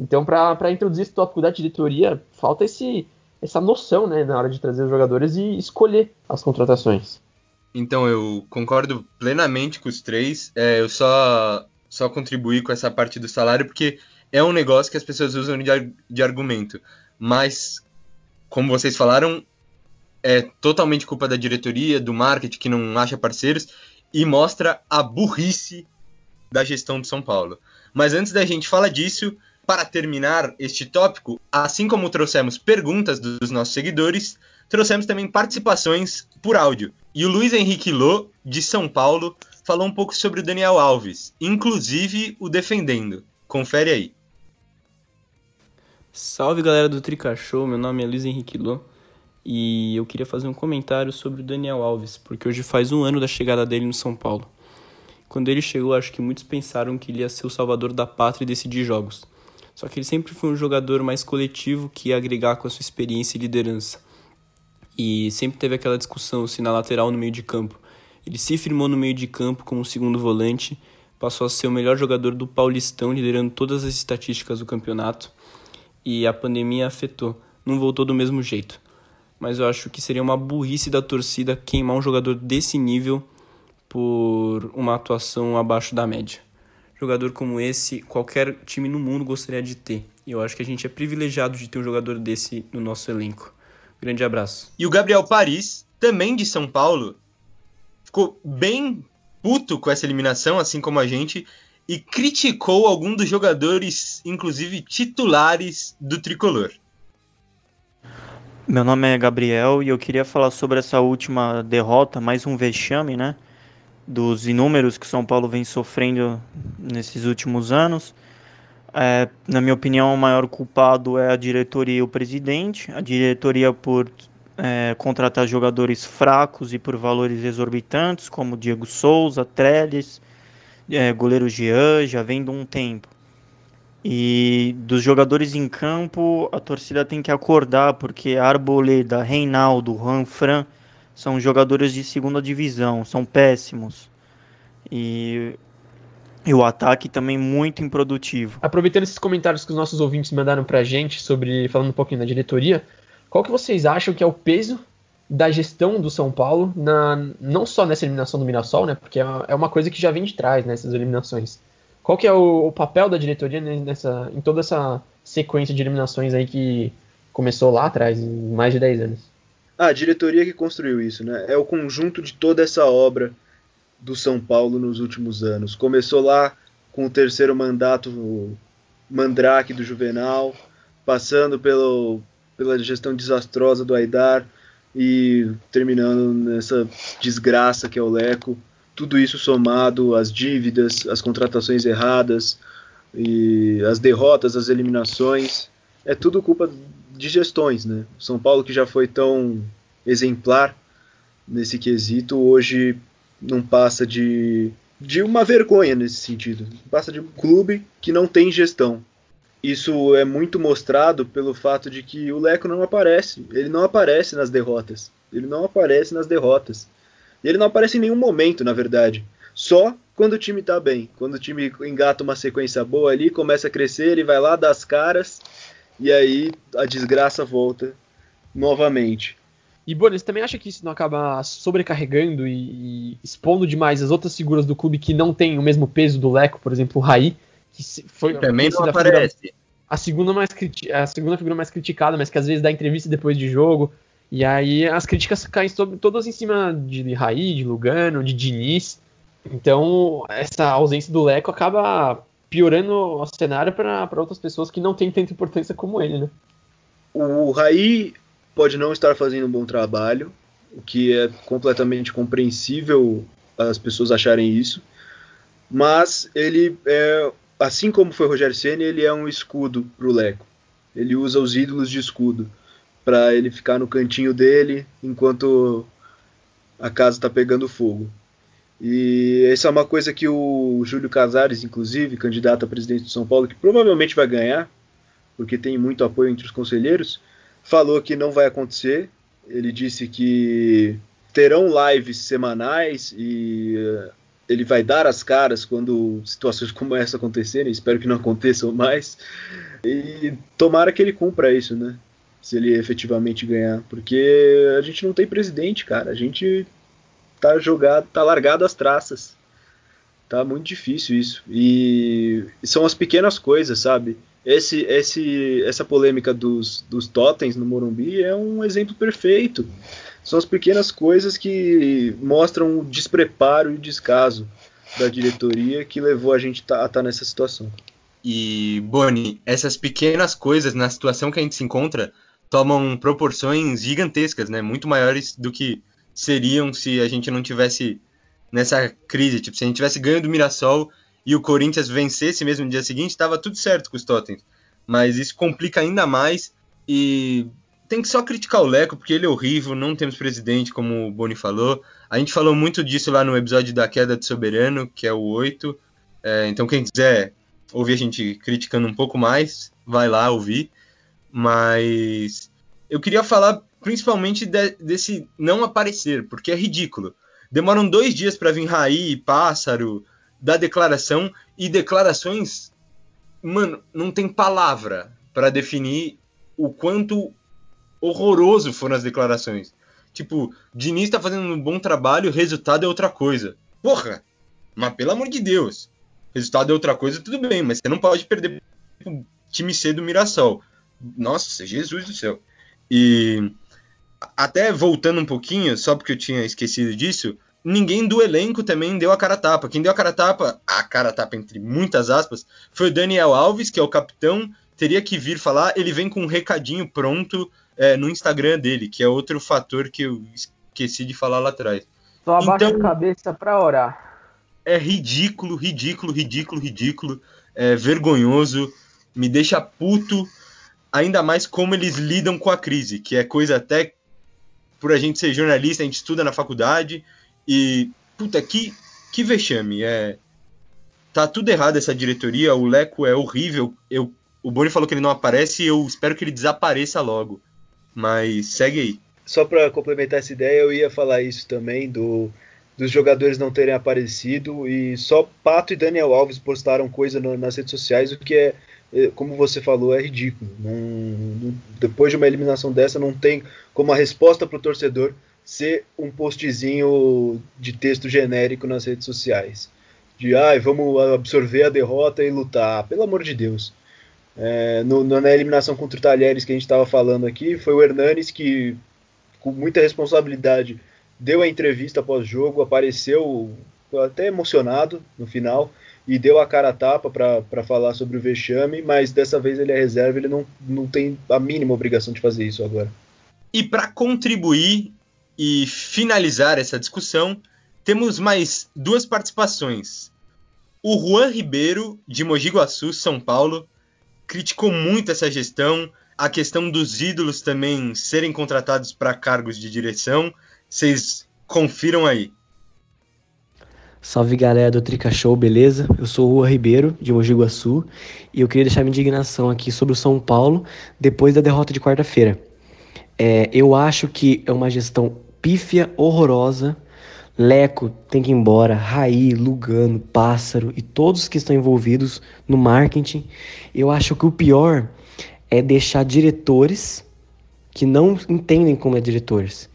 Então, para introduzir esse tópico da diretoria, falta esse, essa noção né, na hora de trazer os jogadores e escolher as contratações. Então, eu concordo plenamente com os três. É, eu só, só contribuí com essa parte do salário porque é um negócio que as pessoas usam de, de argumento. Mas, como vocês falaram, é totalmente culpa da diretoria, do marketing que não acha parceiros e mostra a burrice da gestão de São Paulo. Mas antes da gente falar disso, para terminar este tópico, assim como trouxemos perguntas dos nossos seguidores, trouxemos também participações por áudio. E o Luiz Henrique Lô, de São Paulo, falou um pouco sobre o Daniel Alves, inclusive o defendendo. Confere aí. Salve galera do Trica Show, meu nome é Luiz Henrique Lô e eu queria fazer um comentário sobre o Daniel Alves, porque hoje faz um ano da chegada dele no São Paulo. Quando ele chegou, acho que muitos pensaram que ele ia ser o salvador da pátria e decidir jogos. Só que ele sempre foi um jogador mais coletivo que ia agregar com a sua experiência e liderança. E sempre teve aquela discussão se na lateral ou no meio de campo. Ele se firmou no meio de campo como segundo volante, passou a ser o melhor jogador do Paulistão, liderando todas as estatísticas do campeonato. E a pandemia afetou, não voltou do mesmo jeito. Mas eu acho que seria uma burrice da torcida queimar um jogador desse nível por uma atuação abaixo da média. Jogador como esse, qualquer time no mundo gostaria de ter. E eu acho que a gente é privilegiado de ter um jogador desse no nosso elenco. Grande abraço. E o Gabriel Paris, também de São Paulo, ficou bem puto com essa eliminação, assim como a gente, e criticou algum dos jogadores, inclusive titulares do tricolor. Meu nome é Gabriel e eu queria falar sobre essa última derrota, mais um vexame, né? Dos inúmeros que São Paulo vem sofrendo nesses últimos anos. É, na minha opinião, o maior culpado é a diretoria e o presidente. A diretoria por é, contratar jogadores fracos e por valores exorbitantes, como Diego Souza, Trellis, é, goleiro Jean, já vem de um tempo. E dos jogadores em campo, a torcida tem que acordar, porque Arboleda, Reinaldo, Ranfran são jogadores de segunda divisão, são péssimos. E, e o ataque também muito improdutivo. Aproveitando esses comentários que os nossos ouvintes mandaram pra gente sobre falando um pouquinho da diretoria, qual que vocês acham que é o peso da gestão do São Paulo, na, não só nessa eliminação do Mirassol, né? Porque é, é uma coisa que já vem de trás nessas eliminações. Qual que é o, o, papel da diretoria nessa, em toda essa sequência de eliminações aí que começou lá atrás, em mais de 10 anos? Ah, a diretoria que construiu isso, né? É o conjunto de toda essa obra do São Paulo nos últimos anos. Começou lá com o terceiro mandato Mandrake do Juvenal, passando pelo, pela gestão desastrosa do Aidar e terminando nessa desgraça que é o Leco. Tudo isso somado às dívidas, às contratações erradas e as derrotas, as eliminações, é tudo culpa de gestões, né? São Paulo que já foi tão exemplar nesse quesito, hoje não passa de, de uma vergonha nesse sentido. Passa de um clube que não tem gestão. Isso é muito mostrado pelo fato de que o Leco não aparece. Ele não aparece nas derrotas. Ele não aparece nas derrotas. Ele não aparece em nenhum momento, na verdade. Só quando o time tá bem. Quando o time engata uma sequência boa ali, começa a crescer, ele vai lá, dá as caras e aí a desgraça volta novamente. E, Boris, também acha que isso não acaba sobrecarregando e, e, expondo demais as outras figuras do clube que não têm o mesmo peso do Leco, por exemplo, o Raí, que foi também não aparece. Figura, a segunda mais a segunda figura mais criticada, mas que às vezes dá entrevista depois de jogo. E aí as críticas caem sobre, todas em cima de Raí, de Lugano, de Diniz. Então, essa ausência do Leco acaba piorando o cenário para outras pessoas que não têm tanta importância como ele, né? o Raí pode não estar fazendo um bom trabalho, o que é completamente compreensível as pessoas acharem isso, mas ele é, assim como foi Rogério Ceni, ele é um escudo para o Leco. Ele usa os ídolos de escudo para ele ficar no cantinho dele enquanto a casa está pegando fogo. E essa é uma coisa que o Júlio Casares, inclusive, candidato a presidente de São Paulo, que provavelmente vai ganhar, porque tem muito apoio entre os conselheiros, falou que não vai acontecer. Ele disse que terão lives semanais e eh, ele vai dar as caras quando situações como essa acontecerem. Espero que não aconteçam mais. E tomara que ele cumpra isso, né? Se ele efetivamente ganhar. Porque a gente não tem presidente, cara. A gente tá jogado, tá largado as traças. Tá muito difícil isso. E são as pequenas coisas, sabe? Esse, esse, essa polêmica dos, dos totens no Morumbi é um exemplo perfeito. São as pequenas coisas que mostram o despreparo e o descaso da diretoria que levou a gente a estar tá nessa situação. E, Boni, essas pequenas coisas na situação que a gente se encontra tomam proporções gigantescas, né? Muito maiores do que seriam se a gente não tivesse nessa crise. Tipo, se a gente tivesse ganho do Mirassol e o Corinthians vencesse mesmo no dia seguinte, estava tudo certo com os Tottenham. Mas isso complica ainda mais e tem que só criticar o Leco, porque ele é horrível, não temos presidente, como o Boni falou. A gente falou muito disso lá no episódio da queda do soberano, que é o 8. É, então quem quiser ouvir a gente criticando um pouco mais, vai lá ouvir. Mas eu queria falar principalmente de, desse não aparecer, porque é ridículo. Demoram dois dias para vir Raí, Pássaro, dar declaração, e declarações, mano, não tem palavra para definir o quanto horroroso foram as declarações. Tipo, Diniz tá fazendo um bom trabalho, resultado é outra coisa. Porra! Mas pelo amor de Deus, resultado é outra coisa, tudo bem, mas você não pode perder o time C do Mirassol. Nossa, Jesus do céu. E até voltando um pouquinho, só porque eu tinha esquecido disso, ninguém do elenco também deu a cara tapa. Quem deu a cara tapa, a cara tapa entre muitas aspas, foi o Daniel Alves, que é o capitão, teria que vir falar. Ele vem com um recadinho pronto é, no Instagram dele, que é outro fator que eu esqueci de falar lá atrás. Só abaixa então, a cabeça para orar. É ridículo, ridículo, ridículo, ridículo. É vergonhoso. Me deixa puto. Ainda mais como eles lidam com a crise, que é coisa até por a gente ser jornalista, a gente estuda na faculdade e puta que que vexame, é tá tudo errado essa diretoria, o Leco é horrível. Eu o Boni falou que ele não aparece eu espero que ele desapareça logo. Mas segue aí. Só para complementar essa ideia, eu ia falar isso também do dos jogadores não terem aparecido e só Pato e Daniel Alves postaram coisa no, nas redes sociais, o que é, como você falou, é ridículo. Não, não, depois de uma eliminação dessa, não tem como a resposta para o torcedor ser um postzinho de texto genérico nas redes sociais. De, ai, ah, vamos absorver a derrota e lutar. Pelo amor de Deus. É, no, na eliminação contra o Talheres que a gente estava falando aqui, foi o Hernanes que, com muita responsabilidade, deu a entrevista pós-jogo, apareceu até emocionado no final e deu a cara a tapa para falar sobre o vexame, mas dessa vez ele é reserva, ele não, não tem a mínima obrigação de fazer isso agora. E para contribuir e finalizar essa discussão, temos mais duas participações. O Juan Ribeiro, de Mogi Guaçu, São Paulo, criticou muito essa gestão, a questão dos ídolos também serem contratados para cargos de direção. Vocês confiram aí. Salve galera do Trica Show, beleza? Eu sou o Rua Ribeiro, de Mogi Guaçu, e eu queria deixar minha indignação aqui sobre o São Paulo depois da derrota de quarta-feira. É, eu acho que é uma gestão pífia, horrorosa. Leco tem que ir embora, Raí, Lugano, Pássaro e todos que estão envolvidos no marketing. Eu acho que o pior é deixar diretores que não entendem como é diretores.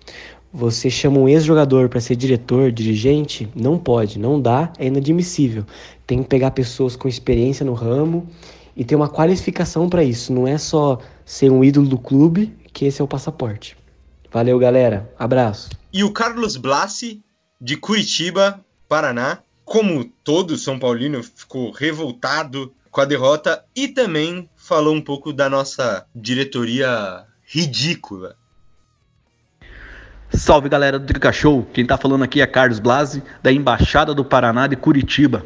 Você chama um ex-jogador para ser diretor, dirigente? Não pode, não dá, é inadmissível. Tem que pegar pessoas com experiência no ramo e ter uma qualificação para isso. Não é só ser um ídolo do clube, que esse é o passaporte. Valeu, galera. Abraço. E o Carlos Blasi, de Curitiba, Paraná, como todo São Paulino, ficou revoltado com a derrota e também falou um pouco da nossa diretoria ridícula. Salve galera do Trica Show, quem tá falando aqui é Carlos Blasi, da Embaixada do Paraná de Curitiba.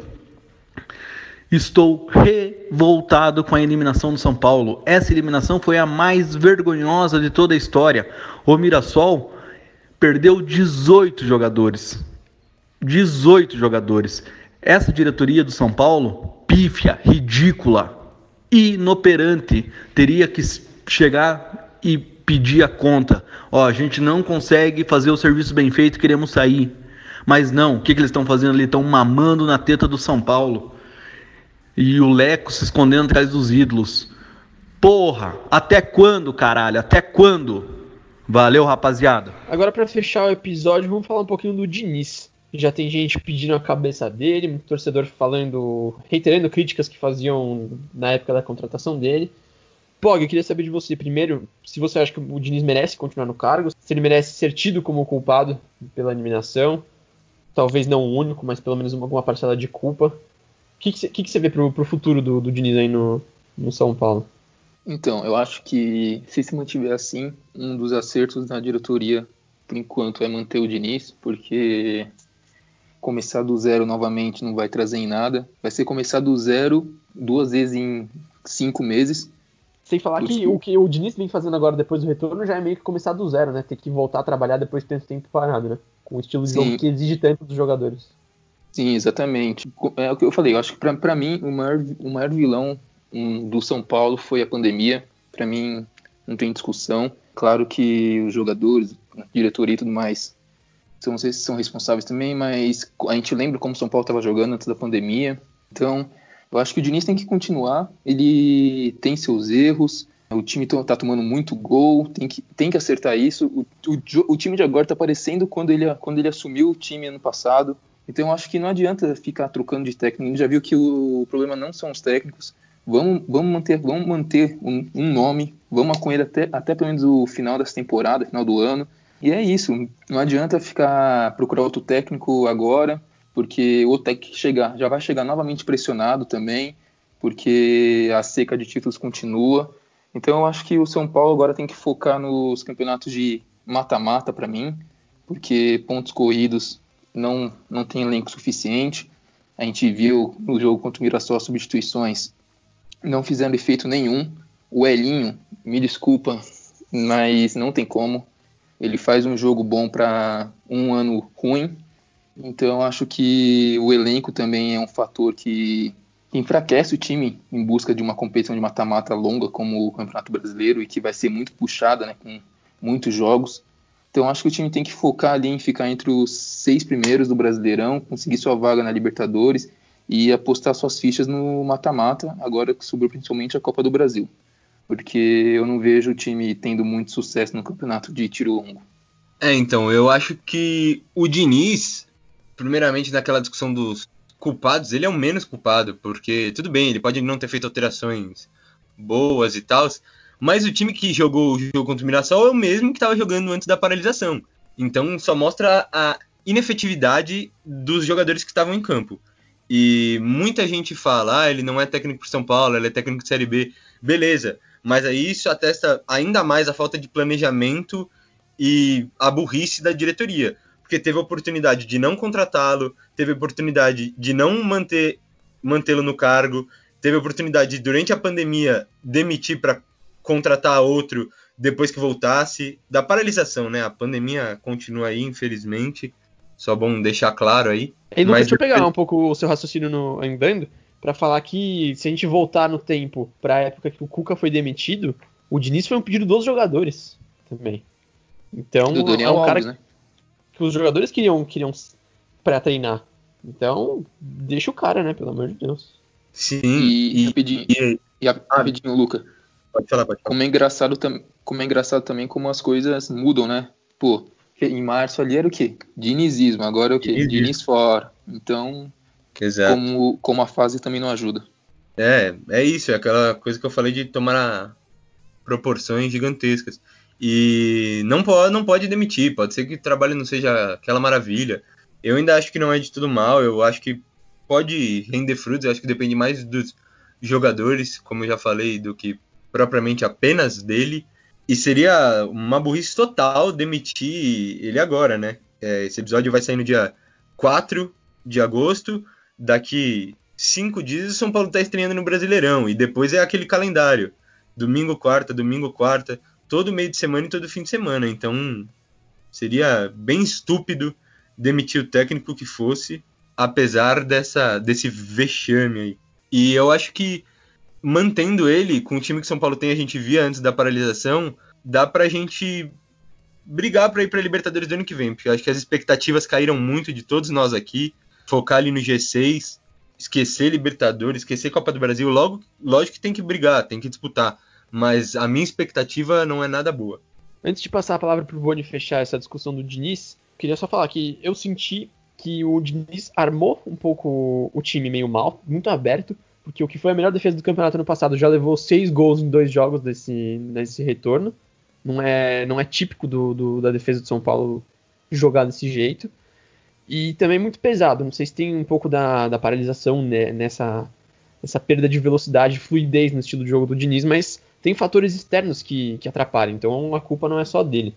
Estou revoltado com a eliminação do São Paulo. Essa eliminação foi a mais vergonhosa de toda a história. O Mirassol perdeu 18 jogadores. 18 jogadores. Essa diretoria do São Paulo, pífia, ridícula, inoperante, teria que chegar e pedir a conta. Ó, a gente não consegue fazer o serviço bem feito, queremos sair. Mas não, o que, que eles estão fazendo ali? Estão mamando na teta do São Paulo. E o Leco se escondendo atrás dos ídolos. Porra, até quando, caralho? Até quando? Valeu, rapaziada. Agora, para fechar o episódio, vamos falar um pouquinho do Diniz. Já tem gente pedindo a cabeça dele, um torcedor falando, reiterando críticas que faziam na época da contratação dele. Pog, eu queria saber de você primeiro, se você acha que o Diniz merece continuar no cargo, se ele merece ser tido como culpado pela eliminação, talvez não o único, mas pelo menos alguma parcela de culpa. O que, que, que, você vê pro, pro futuro do, do Diniz aí no, no São Paulo? Então, eu acho que se se mantiver assim, um dos acertos da diretoria, por enquanto, é manter o Diniz, porque começar do zero novamente não vai trazer em nada. Vai ser começar do zero duas vezes em cinco meses. Sem falar que o que o Diniz vem fazendo agora depois do retorno já é meio que começar do zero, né? Ter que voltar a trabalhar depois de tanto tempo parado, né? Com o estilo de jogo que exige tanto dos jogadores. Sim, exatamente. É o que eu falei, eu acho que para mim o maior, o maior vilão um, do São Paulo foi a pandemia. Para mim não tem discussão. Claro que os jogadores, diretoria e tudo mais são, são responsáveis também, mas a gente lembra como o São Paulo estava jogando antes da pandemia. Então, eu acho que o Diniz tem que continuar. Ele tem seus erros. O time está tomando muito gol, tem que, tem que acertar isso. O, o, o time de agora está parecendo quando ele, quando ele assumiu o time ano passado. Então eu acho que não adianta ficar trocando de técnico. A gente já viu que o, o problema não são os técnicos. Vamos, vamos manter, vamos manter um, um, nome, vamos com ele até, até pelo menos o final dessa temporada, final do ano. E é isso. Não adianta ficar procurar outro técnico agora porque o técnico chegar já vai chegar novamente pressionado também, porque a seca de títulos continua. Então eu acho que o São Paulo agora tem que focar nos campeonatos de mata-mata para mim, porque pontos corridos não não tem elenco suficiente. A gente viu no jogo contra o Mirassol as substituições não fizeram efeito nenhum. O Elinho, me desculpa, mas não tem como. Ele faz um jogo bom para um ano ruim então acho que o elenco também é um fator que enfraquece o time em busca de uma competição de mata-mata longa como o Campeonato Brasileiro e que vai ser muito puxada, né, com muitos jogos. Então acho que o time tem que focar ali em ficar entre os seis primeiros do Brasileirão, conseguir sua vaga na Libertadores e apostar suas fichas no mata-mata, agora que sobrou principalmente a Copa do Brasil. Porque eu não vejo o time tendo muito sucesso no campeonato de tiro longo. É, então, eu acho que o Diniz, primeiramente naquela discussão dos culpados, ele é o menos culpado, porque tudo bem, ele pode não ter feito alterações boas e tal, mas o time que jogou o jogo contra o Mirassol é o mesmo que estava jogando antes da paralisação. Então só mostra a inefetividade dos jogadores que estavam em campo. E muita gente fala, ah, ele não é técnico para São Paulo, ele é técnico de Série B. Beleza, mas aí isso atesta ainda mais a falta de planejamento e a burrice da diretoria porque teve a oportunidade de não contratá-lo, teve a oportunidade de não manter mantê-lo no cargo, teve a oportunidade de, durante a pandemia demitir para contratar outro depois que voltasse, da paralisação, né? A pandemia continua aí, infelizmente. Só bom deixar claro aí. E Lucas, deixa eu pegar um pouco o seu raciocínio no andando para falar que se a gente voltar no tempo para a época que o Cuca foi demitido, o Diniz foi um pedido dos jogadores também. Então, do Daniel é um cara Alves, né? Que os jogadores queriam, queriam pré-treinar. Então, deixa o cara, né? Pelo amor de Deus. Sim. E, e rapidinho, e, e rapidinho Luca. Pode falar, pode falar. Como é engraçado, como é engraçado também como as coisas mudam, né? Pô, em março ali era o quê? Dinizismo, agora é o quê? Dinizismo. Diniz fora. Então, Exato. Como, como a fase também não ajuda. É, é isso, é aquela coisa que eu falei de tomar proporções gigantescas. E não pode, não pode demitir, pode ser que o trabalho não seja aquela maravilha. Eu ainda acho que não é de tudo mal, eu acho que pode render frutos, eu acho que depende mais dos, jogadores, como eu já falei, do que propriamente apenas dele. E seria uma burrice total demitir ele agora, né? É, esse episódio vai sair no dia 4 de agosto. Daqui cinco dias o São Paulo está estreando no Brasileirão. E depois é aquele calendário. Domingo, quarta, domingo, quarta. Todo meio de semana e todo fim de semana. Então seria bem estúpido demitir o técnico que fosse, apesar dessa, desse vexame aí. E eu acho que mantendo ele com o time que São Paulo tem, a gente via antes da paralisação, dá pra gente brigar para ir para Libertadores do ano que vem, porque eu acho que as expectativas caíram muito de todos nós aqui, focar ali no G6, esquecer Libertadores, esquecer Copa do Brasil, logo, lógico que tem que brigar, tem que disputar, mas a minha expectativa não é nada boa. Antes de passar a palavra pro Boni fechar essa discussão do Diniz, queria só falar que eu senti que o Diniz armou um pouco o time meio mal, muito aberto, porque o que foi a melhor defesa do campeonato ano passado já levou seis gols em dois jogos desse, desse retorno. Não é, não é típico do, do, da defesa de São Paulo jogar desse jeito. E também muito pesado. Não sei se tem um pouco da, da paralisação né, nessa, nessa perda de velocidade, fluidez no estilo de jogo do Diniz, mas tem fatores externos que, que atrapalham. Então a culpa não é só dele.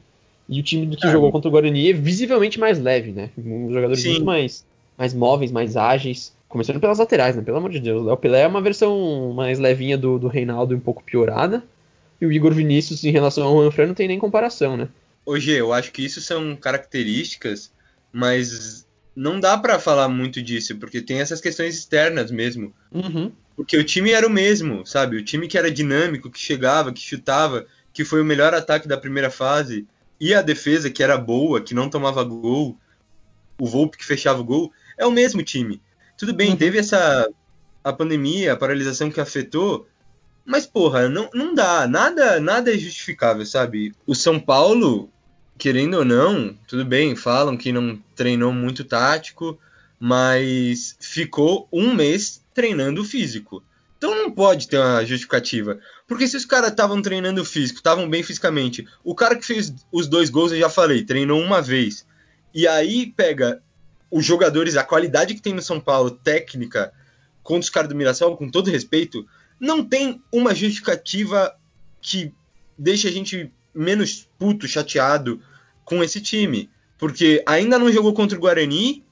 E o time que é. jogou contra o Guarani é visivelmente mais leve, né? Os jogadores Sim. muito mais, mais móveis, mais ágeis. Começando pelas laterais, né? Pelo amor de Deus. O Léo Pelé é uma versão mais levinha do, do Reinaldo um pouco piorada. E o Igor Vinícius, em relação ao Juan não tem nem comparação, né? Hoje, eu acho que isso são características, mas não dá para falar muito disso, porque tem essas questões externas mesmo. Uhum. Porque o time era o mesmo, sabe? O time que era dinâmico, que chegava, que chutava, que foi o melhor ataque da primeira fase, e a defesa, que era boa, que não tomava gol, o Volpe que fechava o gol, é o mesmo time. Tudo bem, uhum. teve essa a pandemia, a paralisação que afetou, mas porra, não, não dá, nada, nada é justificável, sabe? O São Paulo, querendo ou não, tudo bem, falam que não treinou muito tático, mas ficou um mês treinando físico. Então não pode ter uma justificativa. Porque se os caras estavam treinando físico, estavam bem fisicamente, o cara que fez os dois gols, eu já falei, treinou uma vez. E aí pega os jogadores, a qualidade que tem no São Paulo, técnica, contra os caras do Mirassol, com todo respeito, não tem uma justificativa que deixe a gente menos puto, chateado com esse time. Porque ainda não jogou contra o Guarani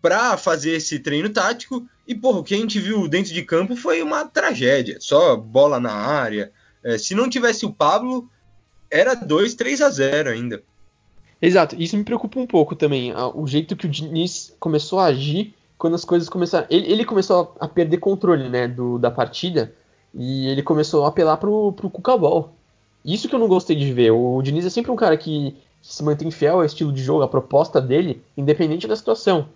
para fazer esse treino tático. E, porra, o que a gente viu dentro de campo foi uma tragédia. Só bola na área. É, se não tivesse o Pablo, era 2, 3 a 0 ainda. Exato, isso me preocupa um pouco também, o jeito que o Diniz começou a agir quando as coisas começaram. Ele, ele começou a perder controle né, do, da partida e ele começou a apelar pro, pro Cucabol. Isso que eu não gostei de ver. O Diniz é sempre um cara que, que se mantém fiel ao estilo de jogo, à proposta dele, independente da situação.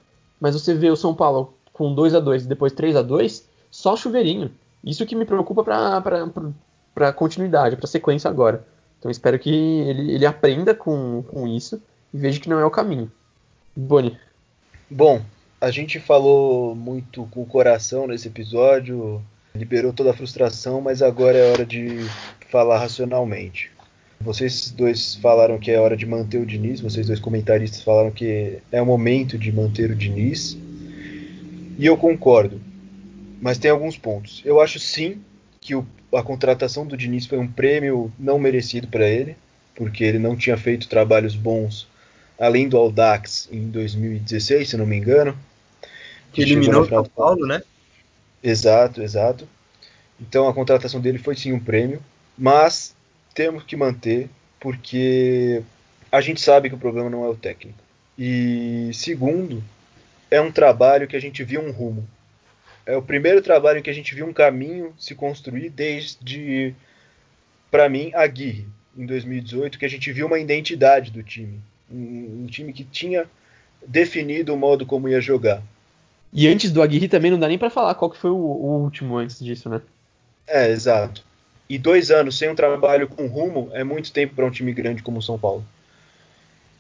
Mas você vê o São Paulo com 2 a 2 e depois 3 a 2 só chuveirinho. Isso que me preocupa para continuidade, para sequência agora. Então espero que ele, ele aprenda com, com isso e veja que não é o caminho. Boni. Bom, a gente falou muito com o coração nesse episódio, liberou toda a frustração, mas agora é hora de falar racionalmente. Vocês dois falaram que é hora de manter o Diniz, vocês dois comentaristas falaram que é o momento de manter o Diniz. E eu concordo, mas tem alguns pontos. Eu acho sim que o a contratação do Diniz foi um prêmio não merecido para ele, porque ele não tinha feito trabalhos bons além do Aldax em 2016, se não me engano. Que eliminou o São Paulo, né? Exato, exato. Então a contratação dele foi sim um prêmio, mas temos que manter porque a gente sabe que o problema não é o técnico. E segundo, é um trabalho que a gente viu um rumo é o primeiro trabalho em que a gente viu um caminho se construir desde, para mim, a Aguirre, em 2018, que a gente viu uma identidade do time. Um, um, time que tinha definido o modo como ia jogar. E antes do Aguirre também não dá nem para falar qual que foi o, o, último antes disso, né? É, exato. E dois anos sem um trabalho com rumo é muito tempo para um time grande como o São Paulo.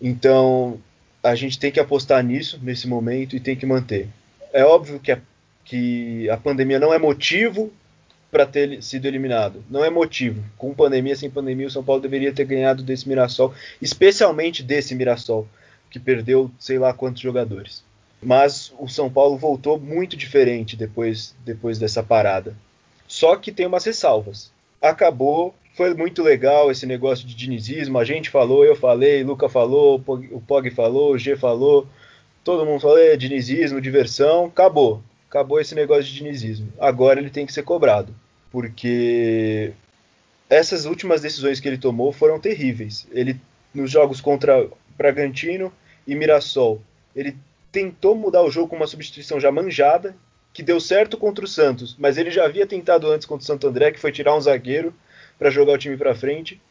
Então, a gente tem que apostar nisso, nesse momento, e tem que manter. É óbvio que a que a pandemia não é motivo para ter sido eliminado. Não é motivo. Com pandemia, sem pandemia, o São Paulo deveria ter ganhado desse Mirassol, especialmente desse Mirassol, que perdeu sei lá quantos jogadores. Mas o São Paulo voltou muito diferente depois, depois dessa parada. Só que tem umas ressalvas. Acabou, foi muito legal esse negócio de dinizismo. A gente falou, eu falei, Luca falou, o Pog falou, o G falou, todo mundo falou, é dinizismo, diversão. Acabou. Acabou esse negócio de dinizismo. Agora ele tem que ser cobrado. Porque essas últimas decisões que ele tomou foram terríveis. Ele, nos jogos contra Bragantino e Mirassol, ele tentou mudar o jogo com uma substituição já manjada, que deu certo contra o Santos, mas ele já havia tentado antes contra o Santo André, que foi tirar um zagueiro para jogar o time para frente.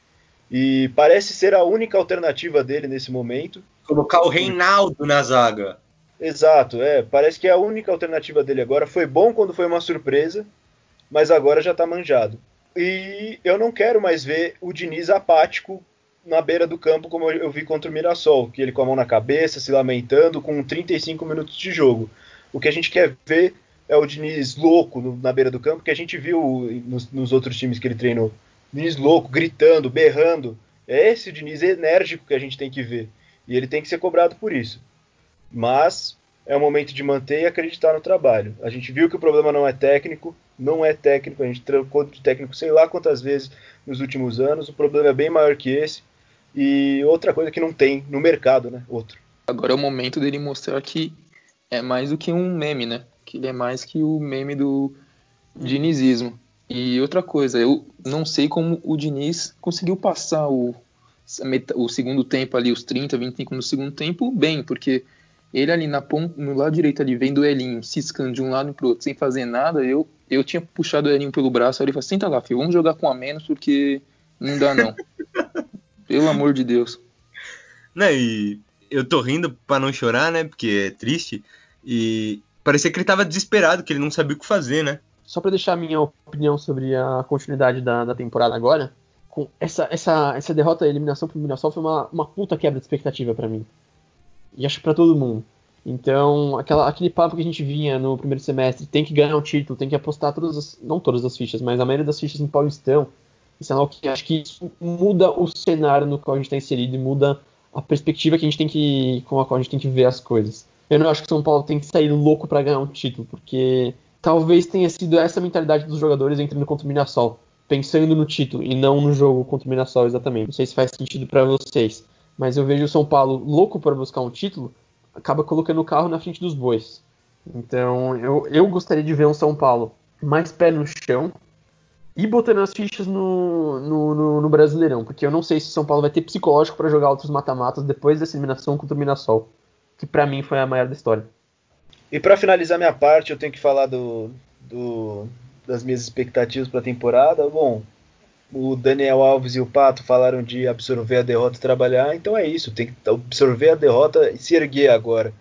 E parece ser a única alternativa dele nesse momento. Colocar o Reinaldo na zaga. Exato, é. Parece que é a única alternativa dele agora. Foi bom quando foi uma surpresa, mas agora já está manjado. E eu não quero mais ver o Diniz apático na beira do campo, como eu vi contra o Mirassol, que ele com a mão na cabeça, se lamentando, com 35 minutos de jogo. O que a gente quer ver é o Diniz louco no, na beira do campo, que a gente viu nos, nos, outros times que ele treinou. Diniz louco, gritando, berrando. É esse o Diniz enérgico que a gente tem que ver. E ele tem que ser cobrado por isso. Mas é o momento de manter e acreditar no trabalho. A gente viu que o problema não é técnico, não é técnico, a gente trocou de técnico sei lá quantas vezes nos últimos anos, o problema é bem maior que esse. E outra coisa que não tem no mercado, né? Outro. Agora é o momento dele mostrar que é mais do que um meme, né? Que ele é mais que o meme do dinizismo. E outra coisa, eu não sei como o Diniz conseguiu passar o, o segundo tempo ali, os 30, 25 no segundo tempo, bem, porque ele ali na ponta, no lado direito ali, vendo o Elinho ciscando de um lado pro outro sem fazer nada, eu, eu tinha puxado o Elinho pelo braço, aí ele falou, senta lá, filho, vamos jogar com a menos, porque não dá não. Pelo amor de Deus. Não, e eu tô rindo para não chorar, né? Porque é triste. E parecia que ele tava desesperado, que ele não sabia o que fazer, né? Só para deixar a minha opinião sobre a continuidade da, da temporada agora, com essa, essa, essa derrota, a eliminação pro Mirassol foi uma, uma puta quebra de expectativa para mim. E acho para todo mundo. Então, aquela, aquele papo que a gente vinha no primeiro semestre, tem que ganhar o título, tem que apostar todas as, não todas as fichas, mas a maioria das fichas no Paulistão, sinal que acho que isso muda o cenário no qual a gente está inserido e muda a perspectiva que a gente tem que com a qual a gente tem que ver as coisas. Eu não acho que o São Paulo tem que sair louco para ganhar um título, porque talvez tenha sido essa mentalidade dos jogadores entrando contra o Mirassol, pensando no título e não no jogo contra o Mirassol exatamente. Não sei se faz sentido para vocês, mas eu vejo o São Paulo louco para buscar um título, acaba colocando o carro na frente dos bois. Então, eu, eu gostaria de ver um São Paulo mais pé no chão, e botando as fichas no, no, no, no, Brasileirão, porque eu não sei se o São Paulo vai ter psicológico para jogar outros mata-matas depois dessa eliminação contra o Mirassol, que para mim foi a maior da história. E para finalizar minha parte, eu tenho que falar do, do das minhas expectativas para a temporada. Bom, o Daniel Alves e o Pato falaram de absorver a derrota e trabalhar, então é isso, tem que absorver a derrota e se erguer agora.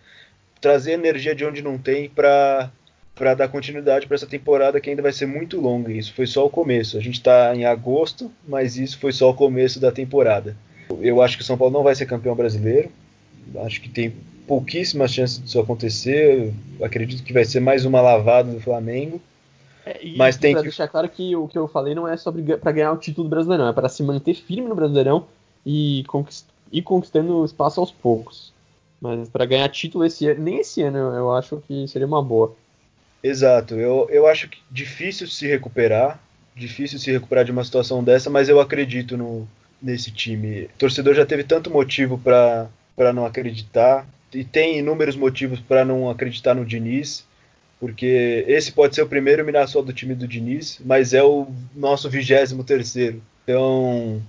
Trazer energia de onde não tem para para dar continuidade para essa temporada que ainda vai ser muito longa. Isso foi só o começo. A gente está em agosto, mas isso foi só o começo da temporada. Eu acho que o São Paulo não vai ser campeão brasileiro. Acho que tem pouquíssimas chances disso acontecer. Eu acredito que vai ser mais uma lavada do Flamengo. É, mas tem que deixar claro que o que eu falei não é sobre para ganhar o título do Brasileirão, é para se manter firme no Brasileirão e conquist, ir conquistando espaço aos poucos. Mas para ganhar título esse ano, nem esse ano eu, eu acho que seria uma boa. Exato, eu, eu acho que difícil se recuperar, difícil se recuperar de uma situação dessa, mas eu acredito no, nesse time. O torcedor já teve tanto motivo para não acreditar, e tem inúmeros motivos para não acreditar no Diniz, porque esse pode ser o primeiro Mirassol do time do Diniz, mas é o nosso vigésimo terceiro. Então,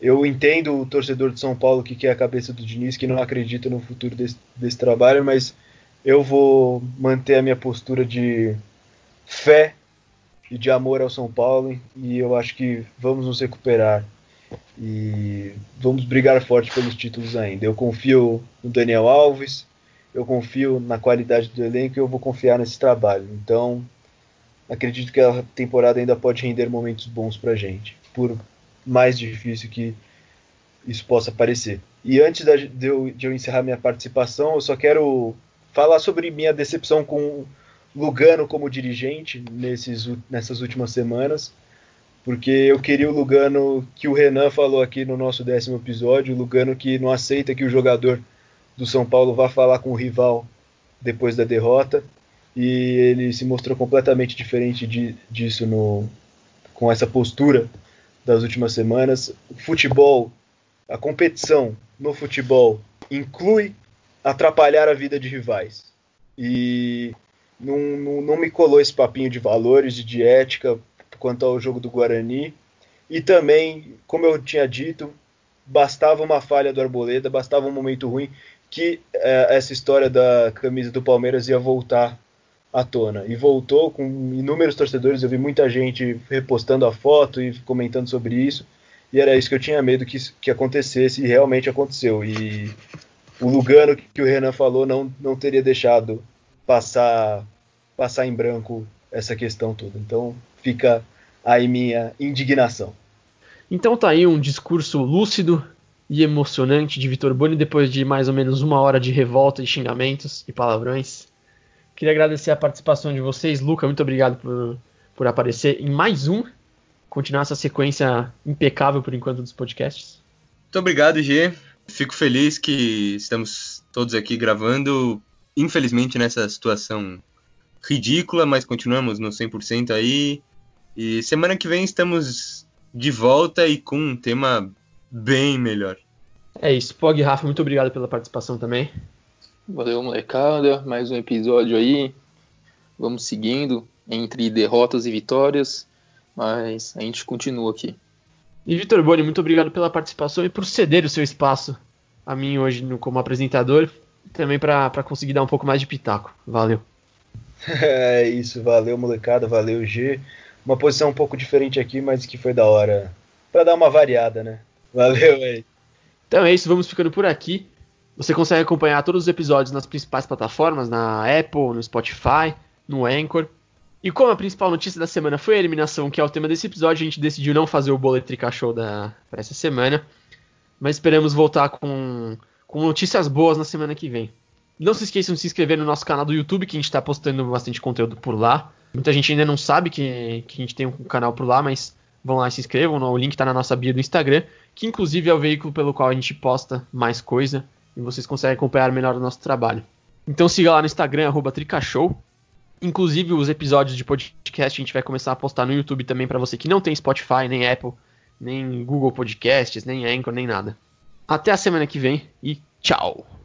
eu entendo o torcedor de São Paulo que quer a cabeça do Diniz, que não acredita no futuro desse, desse trabalho, mas eu vou manter a minha postura de fé e de amor ao São Paulo e eu acho que vamos nos recuperar e vamos brigar forte pelos títulos ainda. Eu confio no Daniel Alves, eu confio na qualidade do elenco e eu vou confiar nesse trabalho. Então, acredito que a temporada ainda pode render momentos bons pra gente, por mais difícil que isso possa parecer. E antes de eu, de eu encerrar minha participação, eu só quero falar sobre minha decepção com Lugano como dirigente nesses, nessas últimas semanas, porque eu queria o Lugano que o Renan falou aqui no nosso décimo episódio, o Lugano que não aceita que o jogador do São Paulo vá falar com o rival depois da derrota, e ele se mostrou completamente diferente de, disso no, com essa postura das últimas semanas. O futebol, a competição no futebol inclui atrapalhar a vida de rivais. E não, não, não me colou esse papinho de valores de ética quanto ao jogo do Guarani. E também, como eu tinha dito, bastava uma falha do Arboleda, bastava um momento ruim que é, essa história da camisa do Palmeiras ia voltar à tona. E voltou com inúmeros torcedores, eu vi muita gente repostando a foto e comentando sobre isso. E era isso que eu tinha medo que, que acontecesse, e realmente aconteceu. E o Lugano que o Renan falou não, não teria deixado passar, passar em branco essa questão toda. Então fica aí minha indignação. Então tá aí um discurso lúcido e emocionante de Vitor Boni depois de mais ou menos uma hora de revolta e xingamentos e palavrões. Queria agradecer a participação de vocês. Luca, muito obrigado por, por aparecer em mais um. Continuar essa sequência impecável por enquanto dos podcasts. Muito obrigado, G. Fico feliz que estamos todos aqui gravando. Infelizmente nessa situação ridícula, mas continuamos no 100% aí. E semana que vem estamos de volta e com um tema bem melhor. É isso. Pog Rafa, muito obrigado pela participação também. Valeu, molecada. Mais um episódio aí. Vamos seguindo entre derrotas e vitórias, mas a gente continua aqui. E Vitor Boni, muito obrigado pela participação e por ceder o seu espaço a mim hoje no, como apresentador, também para conseguir dar um pouco mais de pitaco. Valeu. É isso, valeu molecada, valeu G. Uma posição um pouco diferente aqui, mas que foi da hora. Para dar uma variada, né? Valeu aí. Então é isso, vamos ficando por aqui. Você consegue acompanhar todos os episódios nas principais plataformas, na Apple, no Spotify, no Anchor. E como a principal notícia da semana foi a eliminação, que é o tema desse episódio, a gente decidiu não fazer o Bullet Trica Show da, para essa semana. Mas esperamos voltar com, com notícias boas na semana que vem. Não se esqueçam de se inscrever no nosso canal do YouTube, que a gente está postando bastante conteúdo por lá. Muita gente ainda não sabe que, que a gente tem um canal por lá, mas vão lá e se inscrevam. O link está na nossa bio do Instagram, que inclusive é o veículo pelo qual a gente posta mais coisa e vocês conseguem acompanhar melhor o nosso trabalho. Então siga lá no Instagram, Tricashow. Inclusive os episódios de podcast a gente vai começar a postar no YouTube também para você que não tem Spotify, nem Apple, nem Google Podcasts, nem Anchor, nem nada. Até a semana que vem e tchau!